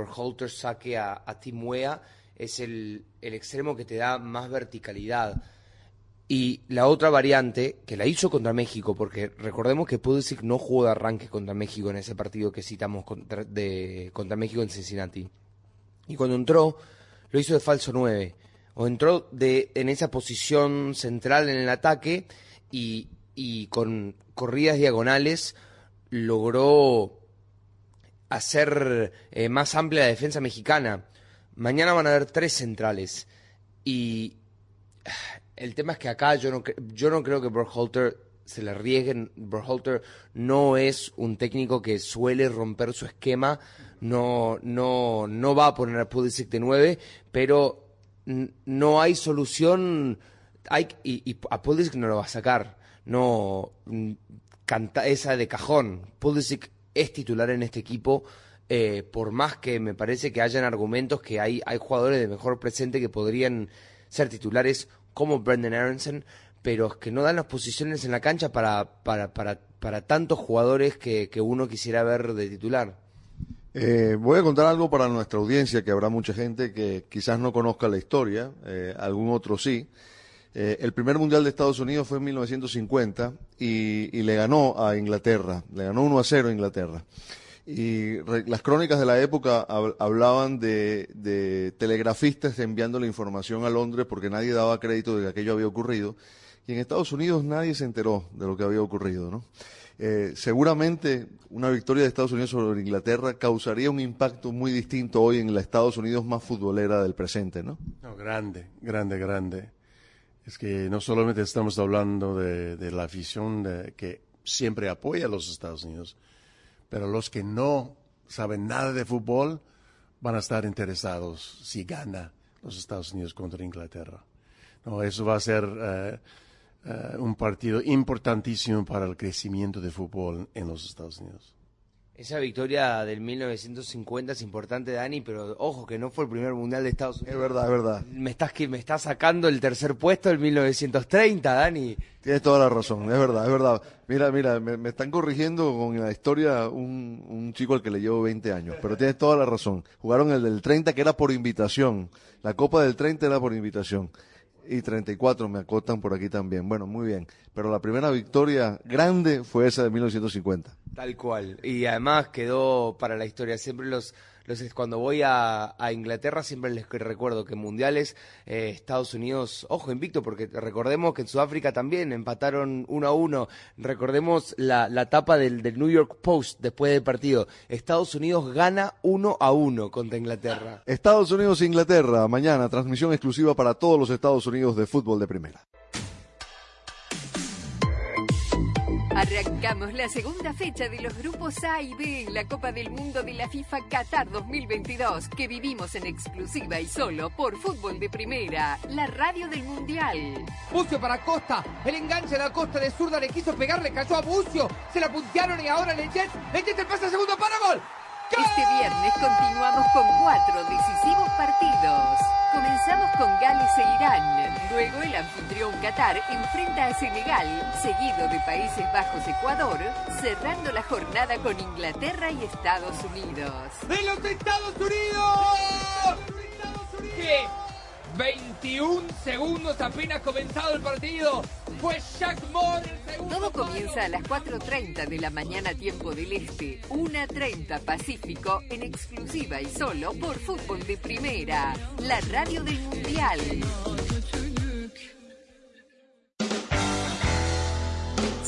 saque a, a Tim Wea es el, el, extremo que te da más verticalidad. Y la otra variante, que la hizo contra México, porque recordemos que Pulisic no jugó de arranque contra México en ese partido que citamos contra, de, contra México en Cincinnati. Y cuando entró, lo hizo de falso 9. O entró de, en esa posición central en el ataque y, y con corridas diagonales logró hacer eh, más amplia la defensa mexicana. Mañana van a haber tres centrales. Y [SIGHS] el tema es que acá yo no, yo no creo que Berhalter se le arriesguen. Berhalter no es un técnico que suele romper su esquema. No, no, no va a poner a Pulisic de 9, pero no hay solución. Hay, y, y a Pulisic no lo va a sacar. No, canta esa de cajón. Pulisic es titular en este equipo eh, por más que me parece que hayan argumentos que hay, hay jugadores de mejor presente que podrían ser titulares como Brendan Aronson, pero que no dan las posiciones en la cancha para, para, para, para tantos jugadores que, que, uno quisiera ver de titular. Eh, voy a contar algo para nuestra audiencia, que habrá mucha gente que quizás no conozca la historia, eh, algún otro sí. Eh, el primer mundial de Estados Unidos fue en 1950 y, y le ganó a Inglaterra, le ganó 1 a 0 a Inglaterra. Y las crónicas de la época hablaban de, telegrafistas enviando la información a Londres porque nadie daba crédito de que aquello había ocurrido. Y en Estados Unidos nadie se enteró de lo que había ocurrido, ¿no? Eh, seguramente una victoria de Estados Unidos sobre Inglaterra causaría un impacto muy distinto hoy en la Estados Unidos más futbolera del presente, ¿no? no grande, grande, grande. Es que no solamente estamos hablando de, de la afición de, que siempre apoya a los Estados Unidos, pero los que no saben nada de fútbol van a estar interesados si gana los Estados Unidos contra Inglaterra. No, eso va a ser uh, uh, un partido importantísimo para el crecimiento de fútbol en los Estados Unidos. Esa victoria del 1950 es importante, Dani, pero ojo que no fue el primer mundial de Estados Unidos. Es verdad, es verdad. Me estás que me estás sacando el tercer puesto del 1930, Dani. Tienes toda la razón, es verdad, es verdad. Mira, mira, me, me están corrigiendo con la historia un, un, chico al que le llevo 20 años, pero tienes toda la razón. Jugaron el del 30 que era por invitación. La Copa del 30 era por invitación. Y 34 me acotan por aquí también. Bueno, muy bien. Pero la primera victoria grande fue esa de 1950. Tal cual. Y además quedó para la historia. Siempre los, los cuando voy a, Inglaterra siempre les recuerdo que mundiales eh, Estados Unidos, ojo invicto, porque recordemos que en Sudáfrica también empataron uno a uno. Recordemos la, la tapa del, del New York Post después del partido. Estados Unidos gana uno a uno contra Inglaterra. Estados Unidos-Inglaterra, mañana, transmisión exclusiva para todos los Estados Unidos de fútbol de primera. Arrancamos la segunda fecha de los grupos A y B en la Copa del Mundo de la FIFA Qatar 2022 que vivimos en exclusiva y solo por Fútbol de Primera, la radio del Mundial. Bucio para Costa, el enganche de la Costa de zurda le quiso pegar, le cayó a Bucio, se la puntearon y ahora Lechet, Lechet el pase segundo para gol. Este viernes continuamos con cuatro decisivos partidos. Comenzamos con Gales e Irán. Luego el anfitrión Qatar enfrenta a Senegal, seguido de Países Bajos-Ecuador, cerrando la jornada con Inglaterra y Estados Unidos. ¡De los Estados Unidos! ¿Qué? 21 segundos apenas comenzado el partido. Fue Jack Moore el segundo. Todo comienza a las 4.30 de la mañana tiempo del Este, 1.30 Pacífico, en exclusiva y solo por Fútbol de Primera, la radio del Mundial.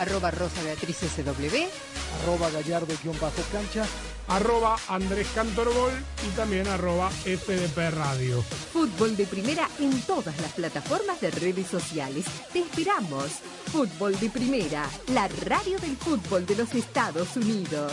Arroba Rosa Beatriz SW. Arroba Gallardo-cancha. Arroba Andrés Cantorbol y también arroba FDP Radio. Fútbol de primera en todas las plataformas de redes sociales. Te esperamos. Fútbol de primera, la radio del fútbol de los Estados Unidos.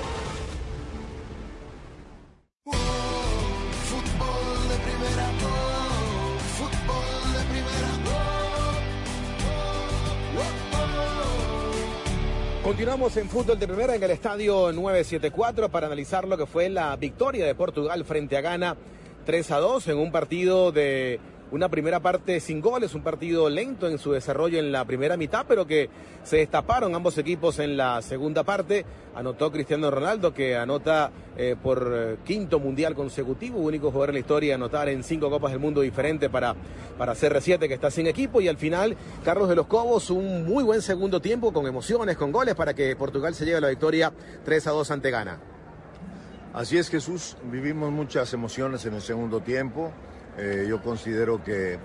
Continuamos en fútbol de primera en el estadio 974 para analizar lo que fue la victoria de Portugal frente a Ghana 3 a 2 en un partido de una primera parte sin goles, un partido lento en su desarrollo en la primera mitad, pero que se destaparon ambos equipos en la segunda parte. Anotó Cristiano Ronaldo, que anota eh, por eh, quinto mundial consecutivo, único jugador en la historia anotar en cinco Copas del Mundo diferente para, para CR7, que está sin equipo. Y al final, Carlos de los Cobos, un muy buen segundo tiempo, con emociones, con goles, para que Portugal se lleve la victoria 3 a 2 ante Ghana. Así es, Jesús. Vivimos muchas emociones en el segundo tiempo. Eh, yo considero que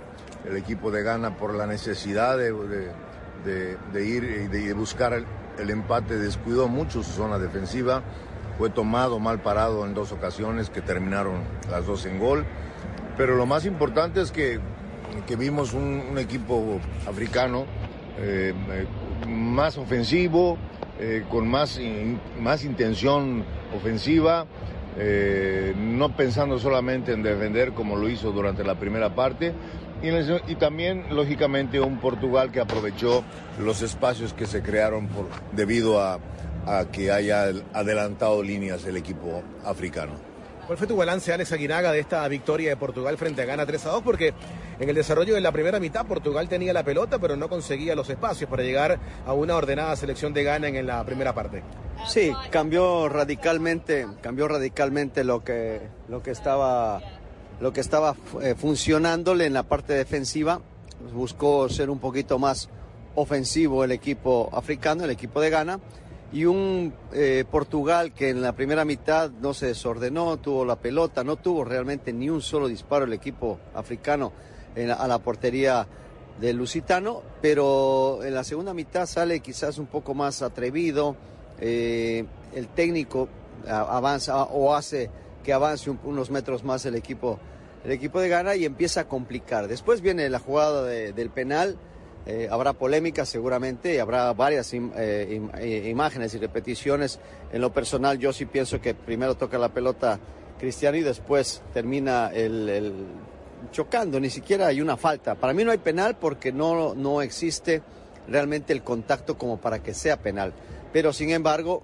el equipo de Ghana, por la necesidad de, ir y de, buscar el, empate, descuidó mucho su zona defensiva. Fue tomado mal parado en dos ocasiones que terminaron las dos en gol. Pero lo más importante es que, que vimos un, equipo africano eh, más ofensivo, eh, con más, más intención ofensiva, eh, no pensando solamente en defender como lo hizo durante la primera parte. Y, también, lógicamente, un Portugal que aprovechó los espacios que se crearon por, debido a que haya adelantado líneas el equipo africano. ¿Cuál fue tu balance, Alex Aguinaga, de esta victoria de Portugal frente a Ghana 3 a 2? Porque en el desarrollo de la primera mitad Portugal tenía la pelota, pero no conseguía los espacios para llegar a una ordenada selección de Ghana en la primera parte. Sí, cambió radicalmente, cambió radicalmente lo que, lo que estaba, lo que estaba eh, funcionándole en la parte defensiva. Buscó ser un poquito más ofensivo el equipo africano, el equipo de Ghana. Y un eh, Portugal que en la primera mitad no se desordenó, tuvo la pelota, no tuvo realmente ni un solo disparo el equipo africano a la portería del Lusitano, pero en la segunda mitad sale quizás un poco más atrevido, eh, el técnico avanza o hace que avance un- unos metros más el equipo, el equipo de Ghana y empieza a complicar. Después viene la jugada de- del penal, eh, habrá polémica seguramente, y habrá varias eh, eh, imágenes y repeticiones. En lo personal yo sí pienso que primero toca la pelota Cristiano y después termina el, chocando, ni siquiera hay una falta. Para mí no hay penal porque no, no existe realmente el contacto como para que sea penal. Pero sin embargo,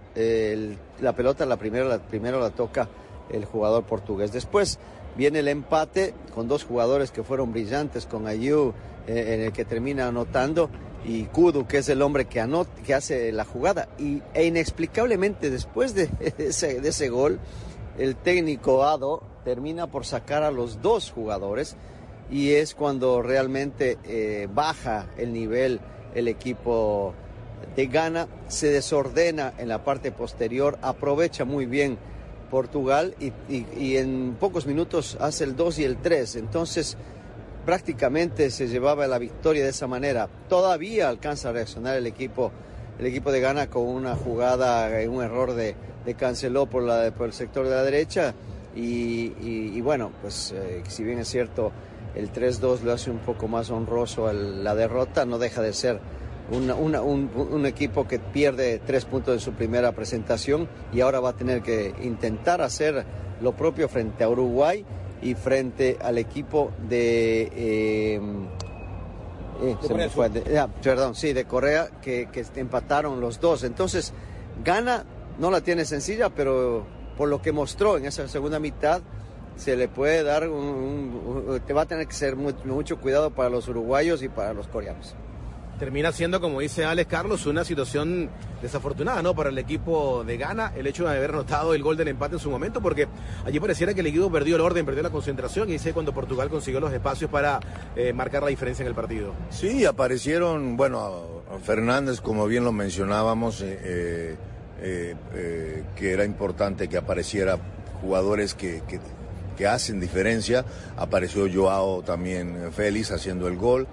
la pelota la primero, la primero la toca el jugador portugués. Después viene el empate con dos jugadores que fueron brillantes, con eh, en el que termina anotando y Kudu, que es el hombre que, que hace la jugada. Y, e inexplicablemente después [LAUGHS] de ese, gol, el técnico Ado termina por sacar a los dos jugadores y es cuando realmente eh, baja el nivel el equipo de Ghana, se desordena en la parte posterior, aprovecha muy bien Portugal y, y- y en pocos minutos hace el 2 y el 3. Entonces prácticamente se llevaba la victoria de esa manera. Todavía alcanza a reaccionar el equipo, el equipo de Ghana con una jugada, eh, un error de, canceló por, la, por el sector de la derecha. Y, bueno, pues eh, si bien es cierto, el 3-2 lo hace un poco más honroso la derrota, no deja de ser un, un equipo que pierde tres puntos en su primera presentación y ahora va a tener que intentar hacer lo propio frente a Uruguay y frente al equipo de... eh, eh, se me fue, de- ah, perdón, sí, de Corea, que, que empataron los dos. Entonces, Gana no la tiene sencilla, pero por lo que mostró en esa segunda mitad, se le puede dar un, un- un- te va a tener que ser mu- mucho cuidado para los uruguayos y para los coreanos. Termina siendo, como dice Alex Carlos, una situación desafortunada, ¿no? Para el equipo de Ghana, el hecho de haber anotado el gol del empate en su momento, porque allí pareciera que el equipo perdió el orden, perdió la concentración, y dice cuando Portugal consiguió los espacios para eh, marcar la diferencia en el partido. Sí, aparecieron, bueno, Fernández, como bien lo mencionábamos, eh, eh, que era importante que apareciera jugadores que, que- que hacen diferencia. Apareció Joao también Félix haciendo el gol.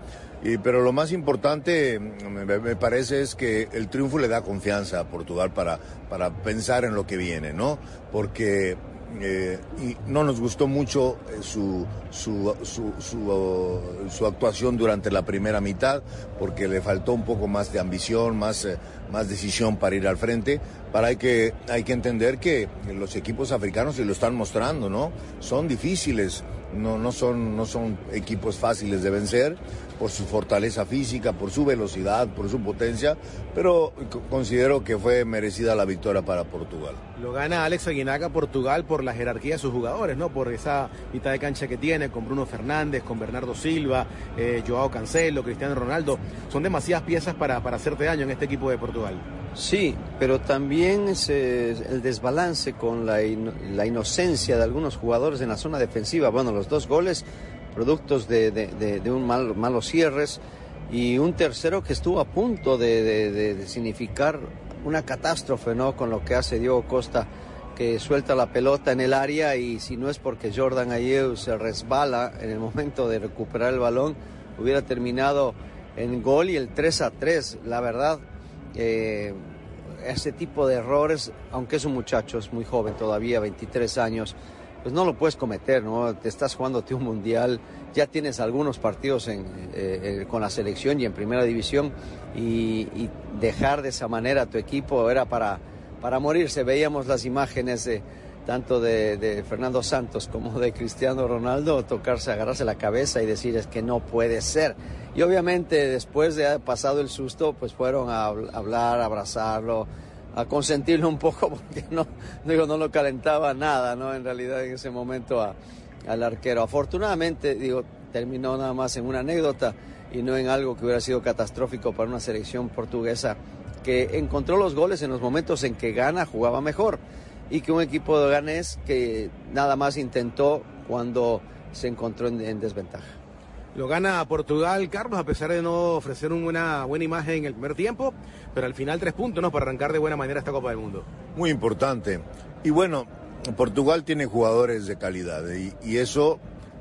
Y, pero lo más importante, me, me parece, es que el triunfo le da confianza a Portugal para, para pensar en lo que viene, ¿no? Porque eh, y no nos gustó mucho eh, su, su, su, su, oh, su actuación durante la primera mitad porque le faltó un poco más de ambición, más, eh, más decisión para ir al frente. Para hay que, hay que entender que los equipos africanos se lo están mostrando, ¿no? Son difíciles, no, no, son, no son equipos fáciles de vencer por su fortaleza física, por su velocidad, por su potencia, pero co- considero que fue merecida la victoria para Portugal. Lo gana Alex Aguinaga Portugal por la jerarquía de sus jugadores, ¿no? Por esa mitad de cancha que tiene con Bruno Fernández, con Bernardo Silva, eh, Joao Cancelo, Cristiano Ronaldo. Son demasiadas piezas para, para hacerte daño en este equipo de Portugal. Sí, pero también es, eh, el desbalance con la, ino- la inocencia de algunos jugadores en la zona defensiva. Bueno, los dos goles productos de, un mal, malos cierres y un tercero que estuvo a punto de significar una catástrofe, ¿no? Con lo que hace Diego Costa, que suelta la pelota en el área y si no es porque Jordan Ayew se resbala en el momento de recuperar el balón, hubiera terminado en gol y el 3 a 3. La verdad, eh, ese tipo de errores, aunque es un muchacho, es muy joven todavía, 23 años, pues no lo puedes cometer, ¿no? Te estás jugándote un mundial, ya tienes algunos partidos en, eh, eh, con la selección y en primera división y, dejar de esa manera a tu equipo era para, para morirse. Veíamos las imágenes de tanto de, Fernando Santos como de Cristiano Ronaldo tocarse, agarrarse la cabeza y decir es que no puede ser. Y obviamente después de haber pasado el susto, pues fueron a habl- hablar, abrazarlo, a consentirlo un poco [LAUGHS] porque no, digo, no lo calentaba nada, ¿no? En realidad en ese momento a- al arquero. Afortunadamente, digo, terminó nada más en una anécdota y no en algo que hubiera sido catastrófico para una selección portuguesa que encontró los goles en los momentos en que Ghana jugaba mejor y que un equipo de ganés que nada más intentó cuando se encontró en- en desventaja. Lo gana Portugal, Carlos, a pesar de no ofrecer una buena imagen en el primer tiempo, pero al final tres puntos, ¿no? Para arrancar de buena manera esta Copa del Mundo. Muy importante. Y bueno, Portugal tiene jugadores de calidad y, y eso,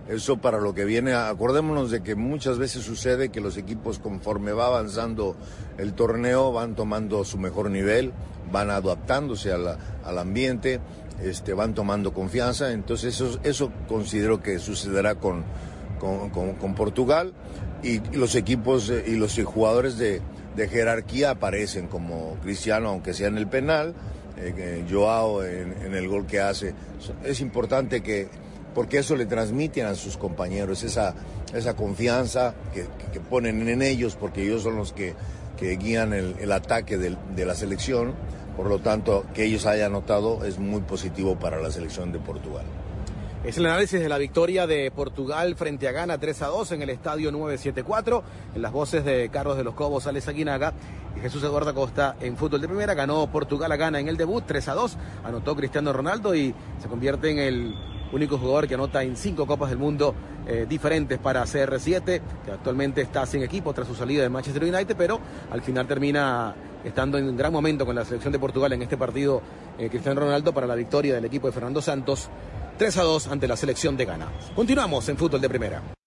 eso para lo que viene, acordémonos de que muchas veces sucede que los equipos conforme va avanzando el torneo van tomando su mejor nivel, van adaptándose la- al ambiente, este, van tomando confianza, entonces eso, eso considero que sucederá con, con, Portugal y, los equipos eh, y los jugadores de, jerarquía aparecen como Cristiano, aunque sea en el penal, eh, Joao en, el gol que hace. Es importante que, porque eso le transmiten a sus compañeros, esa, esa confianza que, ponen en ellos, porque ellos son los que, guían el, ataque de la selección. Por lo tanto, que ellos hayan notado es muy positivo para la selección de Portugal. Es el análisis de la victoria de Portugal frente a Ghana 3 a 2 en el estadio 974. En las voces de Carlos de los Cobos, Alex Aguinaga y Jesús Eduardo Acosta en fútbol de primera. Ganó Portugal a Ghana en el debut 3 a 2. Anotó Cristiano Ronaldo y se convierte en el único jugador que anota en cinco Copas del Mundo eh, diferentes para CR7, que actualmente está sin equipo tras su salida de Manchester United, pero al final termina estando en un gran momento con la selección de Portugal en este partido eh, Cristiano Ronaldo para la victoria del equipo de Fernando Santos 3 a 2 ante la selección de Ghana. Continuamos en fútbol de primera.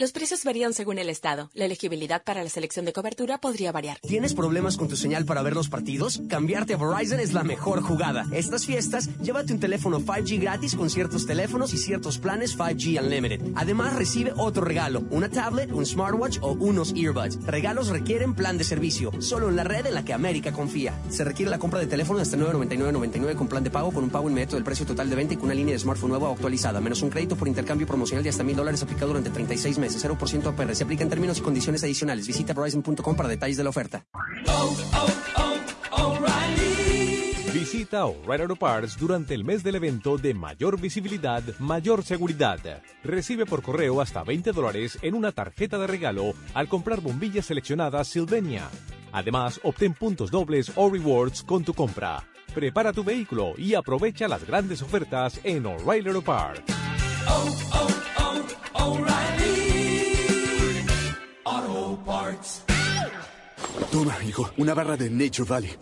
Los precios varían según el estado. La elegibilidad para la selección de cobertura podría variar. ¿Tienes problemas con tu señal para ver los partidos? Cambiarte a Verizon es la mejor jugada. Estas fiestas, llévate un teléfono 5G gratis con ciertos teléfonos y ciertos planes 5G Unlimited. Además, recibe otro regalo, una tablet, un smartwatch o unos earbuds. Regalos requieren plan de servicio, solo en la red en la que América confía. Se requiere la compra de teléfono hasta 999.99 con plan de pago con un pago inmediato del precio total de venta y con una línea de smartphone nueva o actualizada, menos un crédito por intercambio promocional de hasta mil dólares aplicado durante 36 meses. 0% APR. Se aplica en términos y condiciones adicionales. Visita Verizon.com para detalles de la oferta. Visita O'Reilly Auto Parts durante el mes del evento de mayor visibilidad, mayor seguridad. Recibe por correo hasta 20 dólares en una tarjeta de regalo al comprar bombillas seleccionadas Sylvania. Además, obtén puntos dobles o rewards con tu compra. Prepara tu vehículo y aprovecha las grandes ofertas en O'Reilly Auto Parts. Toma, hijo, una barra de Nature Valley.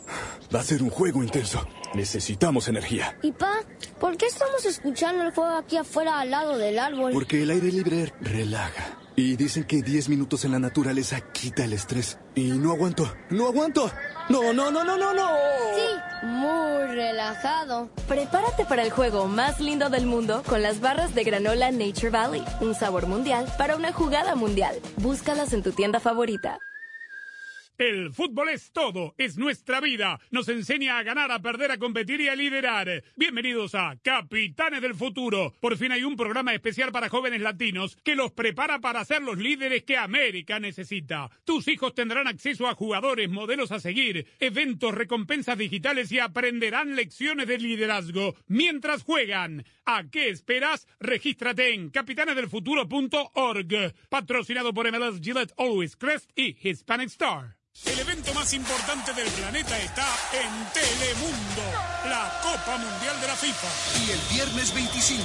Va a ser un juego intenso. Necesitamos energía. Y pa, ¿por qué estamos escuchando el fuego aquí afuera al lado del árbol? Porque el aire libre relaja. Y dicen que 10 minutos en la naturaleza quita el estrés. Y no aguanto, no aguanto. No, no, no, no, no, no. Sí, muy relajado. Prepárate para el juego más lindo del mundo con las barras de granola Nature Valley. Un sabor mundial para una jugada mundial. Búscalas en tu tienda favorita. El fútbol es todo, es nuestra vida. Nos enseña a ganar, a perder, a competir y a liderar. Bienvenidos a Capitanes del Futuro. Por fin hay un programa especial para jóvenes latinos que los prepara para ser los líderes que América necesita. Tus hijos tendrán acceso a jugadores, modelos a seguir, eventos, recompensas digitales y aprenderán lecciones de liderazgo mientras juegan. ¿A qué esperas? Regístrate en capitanesdelfuturo.org. Patrocinado por MLS Gillette Always Crest y Hispanic Star. El evento más importante del planeta está en Telemundo, la Copa Mundial de la FIFA. Y el viernes 25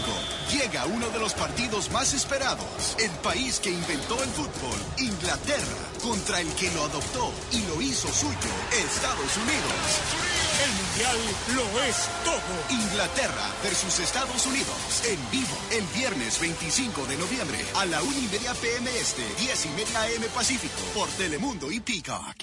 llega uno de los partidos más esperados. El país que inventó el fútbol, Inglaterra, contra el que lo adoptó y lo hizo suyo, Estados Unidos. El Mundial lo es todo. Inglaterra versus Estados Unidos. En vivo, el viernes 25 de noviembre a la 1 y media PM Este, 10 y media AM Pacífico, por Telemundo y Peacock.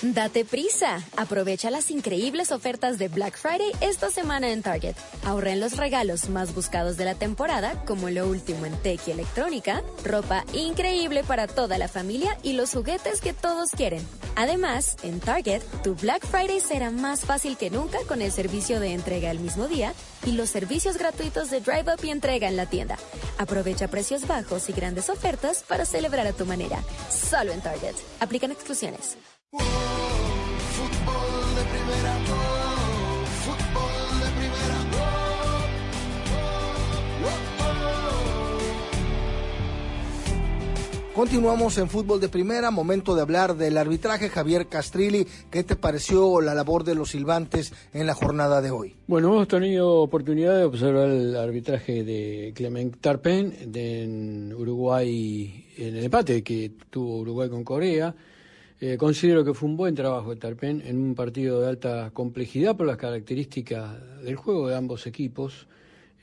Date prisa. Aprovecha las increíbles ofertas de Black Friday esta semana en Target. Ahorra en los regalos más buscados de la temporada, como lo último en tech y electrónica, ropa increíble para toda la familia y los juguetes que todos quieren. Además, en Target, tu Black Friday será más fácil que nunca con el servicio de entrega el mismo día y los servicios gratuitos de Drive Up y entrega en la tienda. Aprovecha precios bajos y grandes ofertas para celebrar a tu manera. Solo en Target. Aplican exclusiones. Continuamos en fútbol de primera, momento de hablar del arbitraje. Javier Castrilli, ¿qué te pareció la labor de los silbantes en la jornada de hoy? Bueno, hemos tenido oportunidad de observar el arbitraje de Clement Tarpen en Uruguay, en el empate que tuvo Uruguay con Corea. Eh, considero que fue un buen trabajo de Tarpen en un partido de alta complejidad por las características del juego de ambos equipos,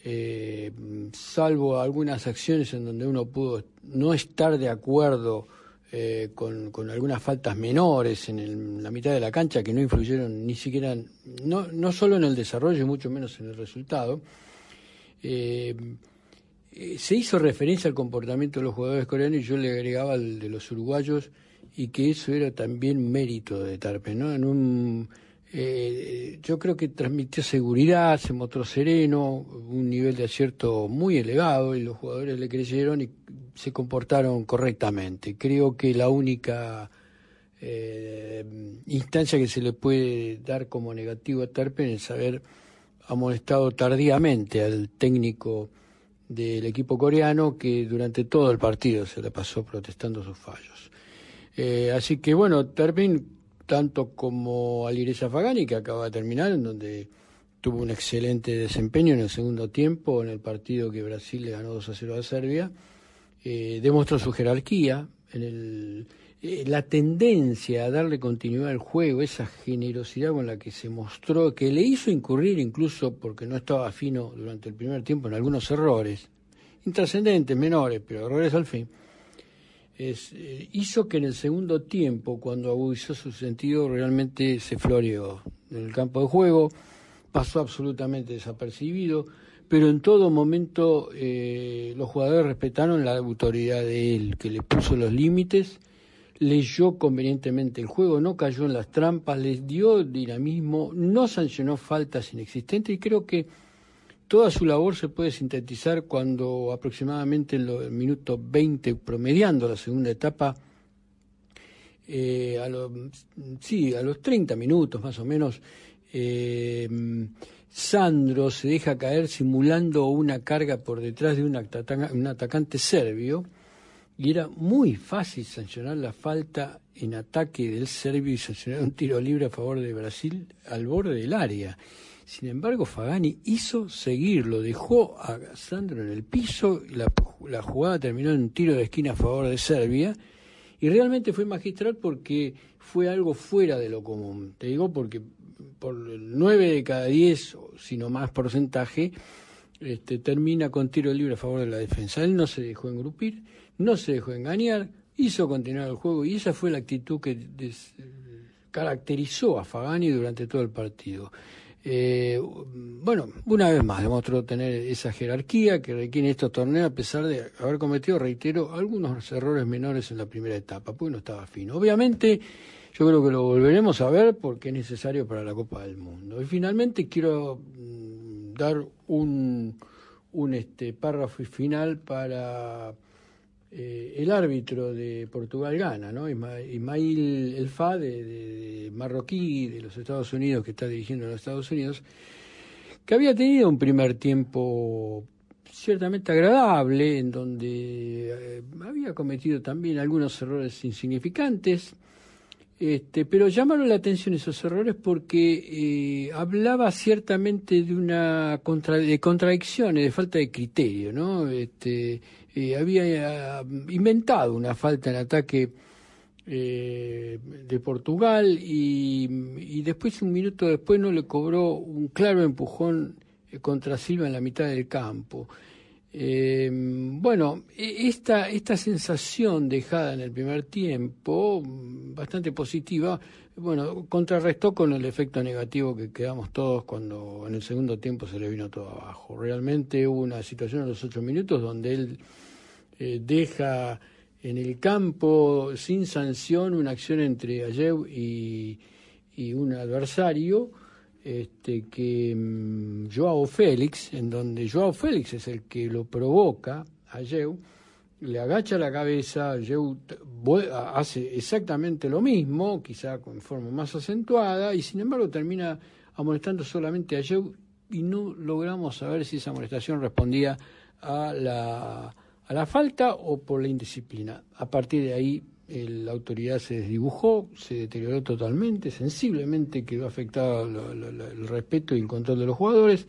eh, salvo algunas acciones en donde uno pudo no estar de acuerdo eh, con, algunas faltas menores en, el- la mitad de la cancha que no influyeron ni siquiera, no, no solo en el desarrollo y mucho menos en el resultado. Eh, se hizo referencia al comportamiento de los jugadores coreanos y yo le agregaba al de los uruguayos y que eso era también mérito de Tarpe, ¿no? En un, eh, yo creo que transmitió seguridad, se mostró sereno, un nivel de acierto muy elevado y los jugadores le creyeron y se comportaron correctamente. Creo que la única eh, instancia que se le puede dar como negativo a Tarpen es haber amonestado tardíamente al técnico del equipo coreano que durante todo el partido se le pasó protestando sus fallos. Eh, así que bueno, Terpin, tanto como Alireza Fagani, que acaba de terminar, en donde tuvo un excelente desempeño en el segundo tiempo, en el partido que Brasil le ganó 2 a 0 a Serbia, eh, demostró su jerarquía, en el, eh, la tendencia a darle continuidad al juego, esa generosidad con la que se mostró, que le hizo incurrir incluso porque no estaba fino durante el primer tiempo en algunos errores, intrascendentes, menores, pero errores al fin, es, eh, hizo que en el segundo tiempo, cuando agudizó su sentido, realmente se floreó. En el campo de juego, pasó absolutamente desapercibido, pero en todo momento eh, los jugadores respetaron la autoridad de él, que le puso los límites, leyó convenientemente el juego, no cayó en las trampas, les dio dinamismo, no sancionó faltas inexistentes y creo que toda su labor se puede sintetizar cuando aproximadamente en los minutos 20, promediando la segunda etapa, eh, a los, sí, a los 30 minutos más o menos, eh, Sandro se deja caer simulando una carga por detrás de un, un atacante serbio y era muy fácil sancionar la falta en ataque del serbio y sancionar un tiro libre a favor de Brasil al borde del área. Sin embargo, Fagani hizo seguirlo, dejó a Sandro en el piso, la, la jugada terminó en un tiro de esquina a favor de Serbia y realmente fue magistral porque fue algo fuera de lo común. Te digo porque por 9 de cada 10, sino más porcentaje, este, termina con tiro libre a favor de la defensa. Él no se dejó engrupir, no se dejó engañar, hizo continuar el juego y esa fue la actitud que caracterizó a Fagani durante todo el partido. Eh, bueno, una vez más demostró tener esa jerarquía que requiere estos torneos a pesar de haber cometido, reitero, algunos errores menores en la primera etapa, porque no estaba fino. Obviamente, yo creo que lo volveremos a ver porque es necesario para la Copa del Mundo. Y finalmente quiero mm, dar un, un este, párrafo final para eh, el árbitro de Portugal gana, ¿no? Ismail El Fa, de, marroquí, de los Estados Unidos, que está dirigiendo los Estados Unidos, que había tenido un primer tiempo ciertamente agradable, en donde eh, había cometido también algunos errores insignificantes, este, pero llamaron la atención esos errores porque eh, hablaba ciertamente de una contra, de contradicciones, de falta de criterio, ¿no? Este, eh, había eh, inventado una falta en ataque de Portugal y, y, después un minuto después no le cobró un claro empujón contra Silva en la mitad del campo. Eh, bueno, e, esta, esta sensación dejada en el primer tiempo, bastante positiva, bueno, contrarrestó con el efecto negativo que quedamos todos cuando en el segundo tiempo se le vino todo abajo. Realmente hubo una situación en los ocho minutos donde él eh, deja en el campo sin sanción una acción entre Ayew y, y un adversario este, que mm, Joao Félix, en donde Joao Félix es el que lo provoca a Yeu, le agacha la cabeza, Yeu hace exactamente lo mismo, quizá con forma más acentuada, y sin embargo termina amonestando solamente a Yeu y no logramos saber si esa amonestación respondía a la, a la falta o por la indisciplina. A partir de ahí la autoridad se desdibujó, se deterioró totalmente, sensiblemente quedó afectado el respeto y el control de los jugadores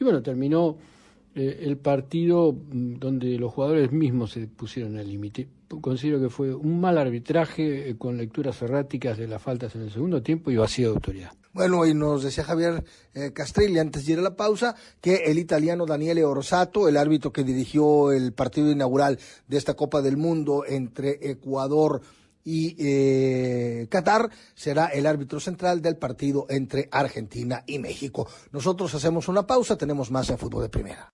y bueno, terminó eh, el partido mm, donde los jugadores mismos se pusieron al límite. Considero que fue un mal arbitraje eh, con lecturas erráticas de las faltas en el segundo tiempo y vacío de autoridad. Bueno, y nos decía Javier eh, Castrilli antes de ir a la pausa que el italiano Daniele Orsato, el árbitro que dirigió el partido inaugural de esta Copa del Mundo entre Ecuador y eh, Qatar, será el árbitro central del partido entre Argentina y México. Nosotros hacemos una pausa, tenemos más en fútbol de primera.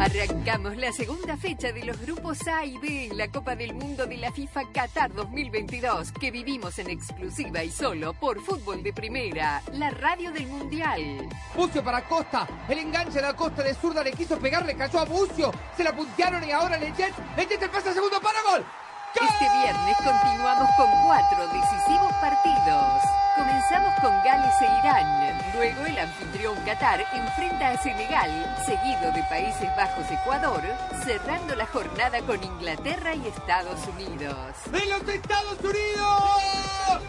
Arrancamos la segunda fecha de los grupos A y B en la Copa del Mundo de la FIFA Qatar 2022, que vivimos en exclusiva y solo por Fútbol de Primera, la radio del Mundial. Bucio para Costa, el enganche de la Costa de zurda le quiso pegar, le cayó a Bucio, se la puntearon y ahora Lechet, Lechet el pase segundo para gol. Este viernes continuamos con cuatro decisivos partidos. Comenzamos con Gales e Irán. Luego el anfitrión Qatar enfrenta a Senegal, seguido de Países Bajos-Ecuador, cerrando la jornada con Inglaterra y Estados Unidos. ¡De los Estados Unidos!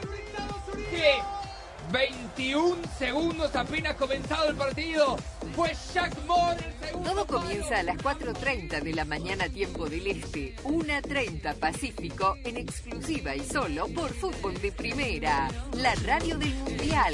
¿Qué? 21 segundos apenas comenzado el partido. Fue Jack Moore el segundo. Todo comienza a las 4.30 de la mañana tiempo del Este, 1.30 Pacífico, en exclusiva y solo por Fútbol de Primera, la radio del Mundial.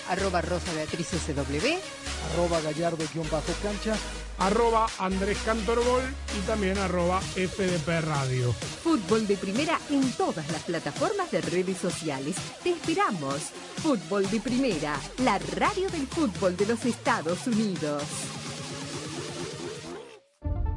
Arroba Rosa Beatriz SW. Arroba Gallardo-cancha. Arroba Andrés Cantorbol y también arroba FDP Radio. Fútbol de Primera en todas las plataformas de redes sociales. Te esperamos. Fútbol de Primera, la radio del fútbol de los Estados Unidos.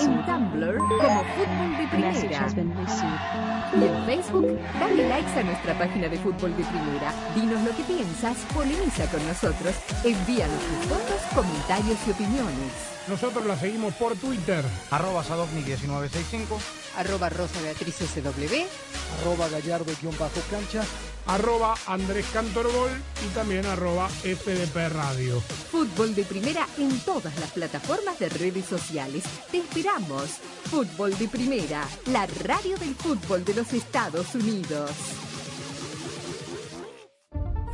En Tumblr, como Fútbol de Primera. Y en Facebook, dale likes a nuestra página de Fútbol de Primera. Dinos lo que piensas, polemiza con nosotros, envíanos tus fotos, comentarios y opiniones. Nosotros la seguimos por Twitter. Arroba Sadovnik1965. Arroba Rosa Beatriz SW. Arroba Gallardo-cancha. Arroba Andrés Cantorbol y también arroba FDP Radio. Fútbol de Primera en todas las plataformas de redes sociales. Te esperamos. Fútbol de Primera, la radio del fútbol de los Estados Unidos.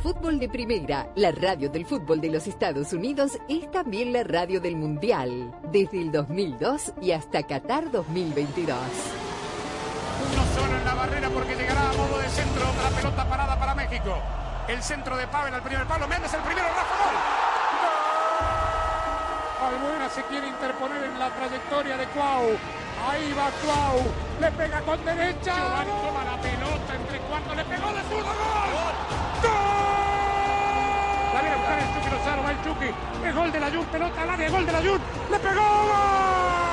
Fútbol de Primera, la radio del fútbol de los Estados Unidos, es también la radio del Mundial, desde el 2002 y hasta Qatar 2022. Uno solo en la barrera porque llegará a modo de centro. Otra pelota parada para México. El centro de Pavel al primer palo. Méndez el primero. Rafa gol. ¡Gol! Albuena se quiere interponer en la trayectoria de Cuau. Ahí va Cuau. Le pega con derecha. Giovanni toma la pelota entre cuartos. Le pegó de zurdo. ¡Gol! ¡Gol! La viene a buscar el Chucky Lozano. Va el Chucky. Es gol de la Jun. Pelota al área. Gol de la Jun. Le pegó. ¡Gol!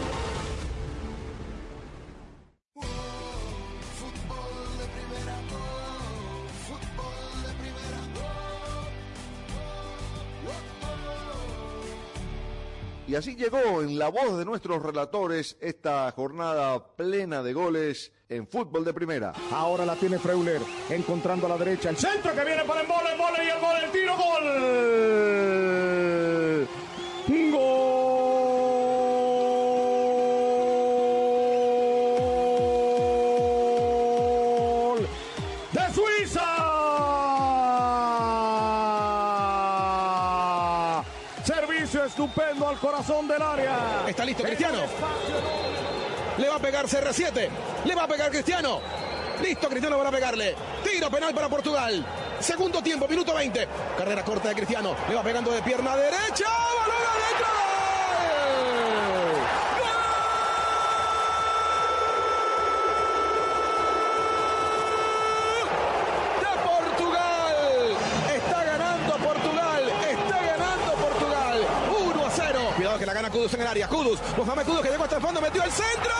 Y así llegó en la voz de nuestros relatores esta jornada plena de goles en fútbol de primera. Ahora la tiene Freuler, encontrando a la derecha el centro que viene para el mole, el mole y el gol, el tiro, gol. Gol estupendo al corazón del área. Está listo Cristiano. Le va a pegar CR7. Le va a pegar Cristiano. Listo, Cristiano para pegarle. Tiro penal para Portugal. Segundo tiempo, minuto 20. Carrera corta de Cristiano. Le va pegando de pierna derecha. ¡Balón adentro! ¡De Portugal! Está ganando Portugal. Está ganando Portugal. 1 a 0. Cuidado que la gana Kudus en el área. Kudus. Mohamed Kudus que llegó hasta el fondo. Metió el centro.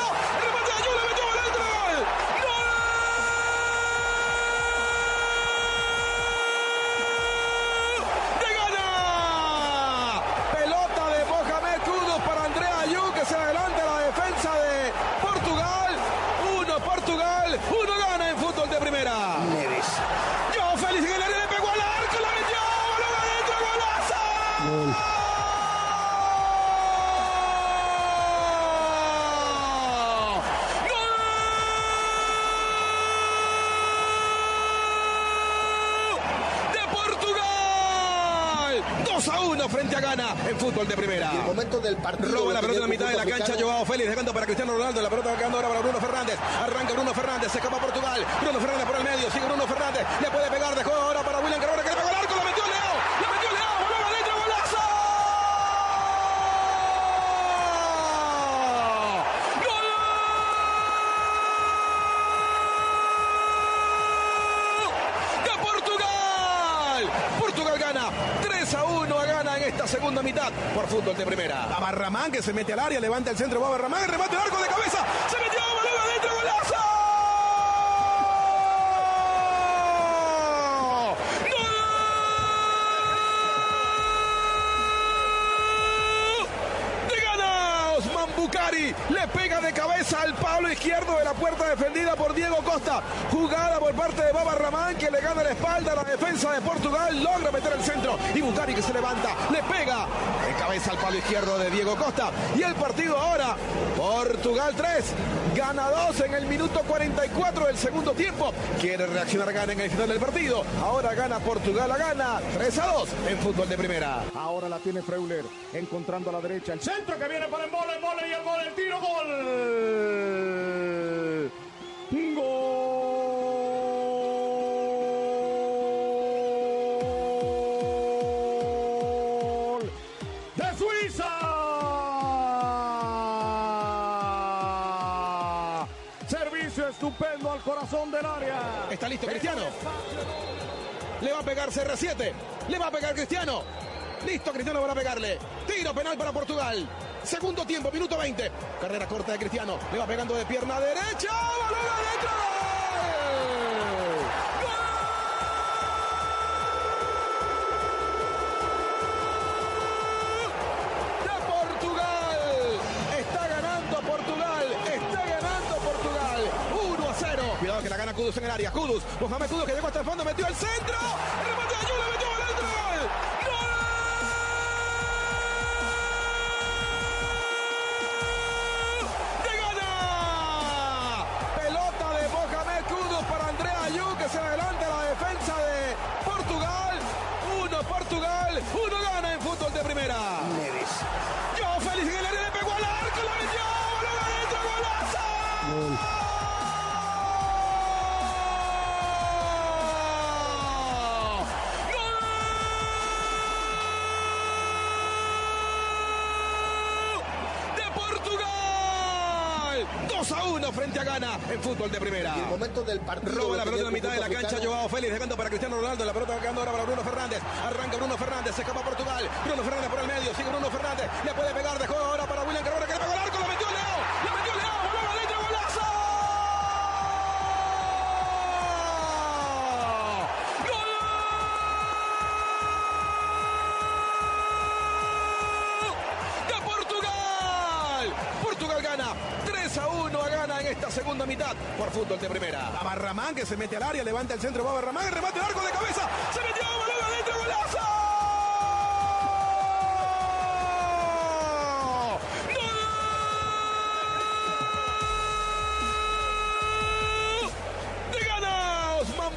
En fútbol de primera. El momento del partido. Roba la lo pelota en la mitad de la cancha. Joao Félix dejando para Cristiano Ronaldo. La pelota va quedando ahora para Bruno Fernández. Arranca Bruno Fernández, se escapa Portugal. Bruno Fernández por el medio, sigue Bruno Fernández. Le puede pegar, dejó ahora para William Carvalho que le pegó al arco, la metió Leo. La metió Leo, balón adentro, golazo. de Portugal. Portugal gana 3 a 1 a gana en esta segunda mitad por fútbol de primera. Baba Ramán que se mete al área, levanta el centro Baba Ramán, remate el arco de cabeza, se metió balón adentro, golazo. Bucari le pega de cabeza al palo izquierdo de la puerta defendida por Diego Costa. Jugada por parte de Baba Ramán que le gana la espalda a la defensa de Portugal. Logra meter el centro y Bucari que se levanta le pega cabeza al palo izquierdo de Diego Costa. Y el partido ahora Portugal 3 gana 2 en el minuto 44 del segundo tiempo. Quiere reaccionar gana en el final del partido. Ahora gana Portugal la gana 3 a 2 en fútbol de primera. Ahora la tiene Freuler, encontrando a la derecha. El centro que viene para el mole, el mole y el gol, el tiro, gol. Corazón del área. Está listo Cristiano. Le va a pegar CR7. Le va a pegar Cristiano. Listo, Cristiano para pegarle. Tiro penal para Portugal. Segundo tiempo, minuto 20. Carrera corta de Cristiano. Le va pegando de pierna derecha. ¡Balón adentro! En el área. Kudus. Mohamed Kudus que llegó hasta el fondo. Metió el centro. A 1 frente a Ghana en fútbol de primera. El momento del partido. Roba la lo pelota en la mitad de la cancha. Joao Félix dejando para Cristiano Ronaldo. La pelota va quedando ahora para Bruno Fernández. Arranca Bruno Fernández, se escapa Portugal. Bruno Fernández por el medio, sigue Bruno Fernández. Le puede pegar, dejó ahora para William Carvalho Ramán que se mete al área, levanta el centro, Baba Ramán, remate de arco de cabeza, se metió, balón adentro, golazo.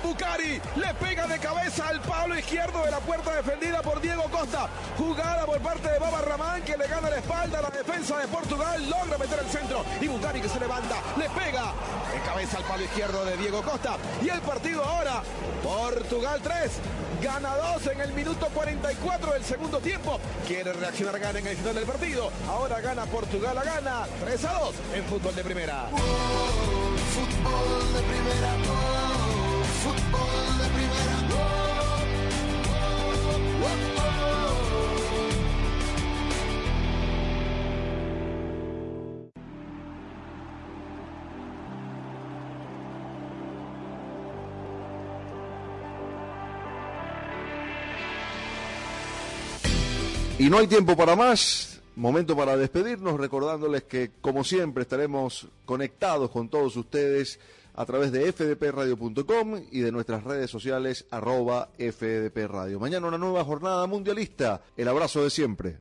Bukari le pega de cabeza al palo izquierdo de la puerta defendida por Diego Costa. Jugada por parte de Baba Ramán que le gana la espalda a la defensa de Portugal. Logra meter el centro. Y Bukari que se levanta. Le pega cabeza al palo izquierdo de Diego Costa. Y el partido ahora. Portugal 3. Gana 2 en el minuto 44 del segundo tiempo. Quiere reaccionar Gana en el final del partido. Ahora gana Portugal a gana 3 a 2 en fútbol de primera. Fútbol de primera, oh, Y no hay tiempo para más. Momento para despedirnos, recordándoles que, como siempre, estaremos conectados con todos ustedes a través de fdpradio.com y de nuestras redes sociales arroba fdpradio. Mañana una nueva jornada mundialista. El abrazo de siempre.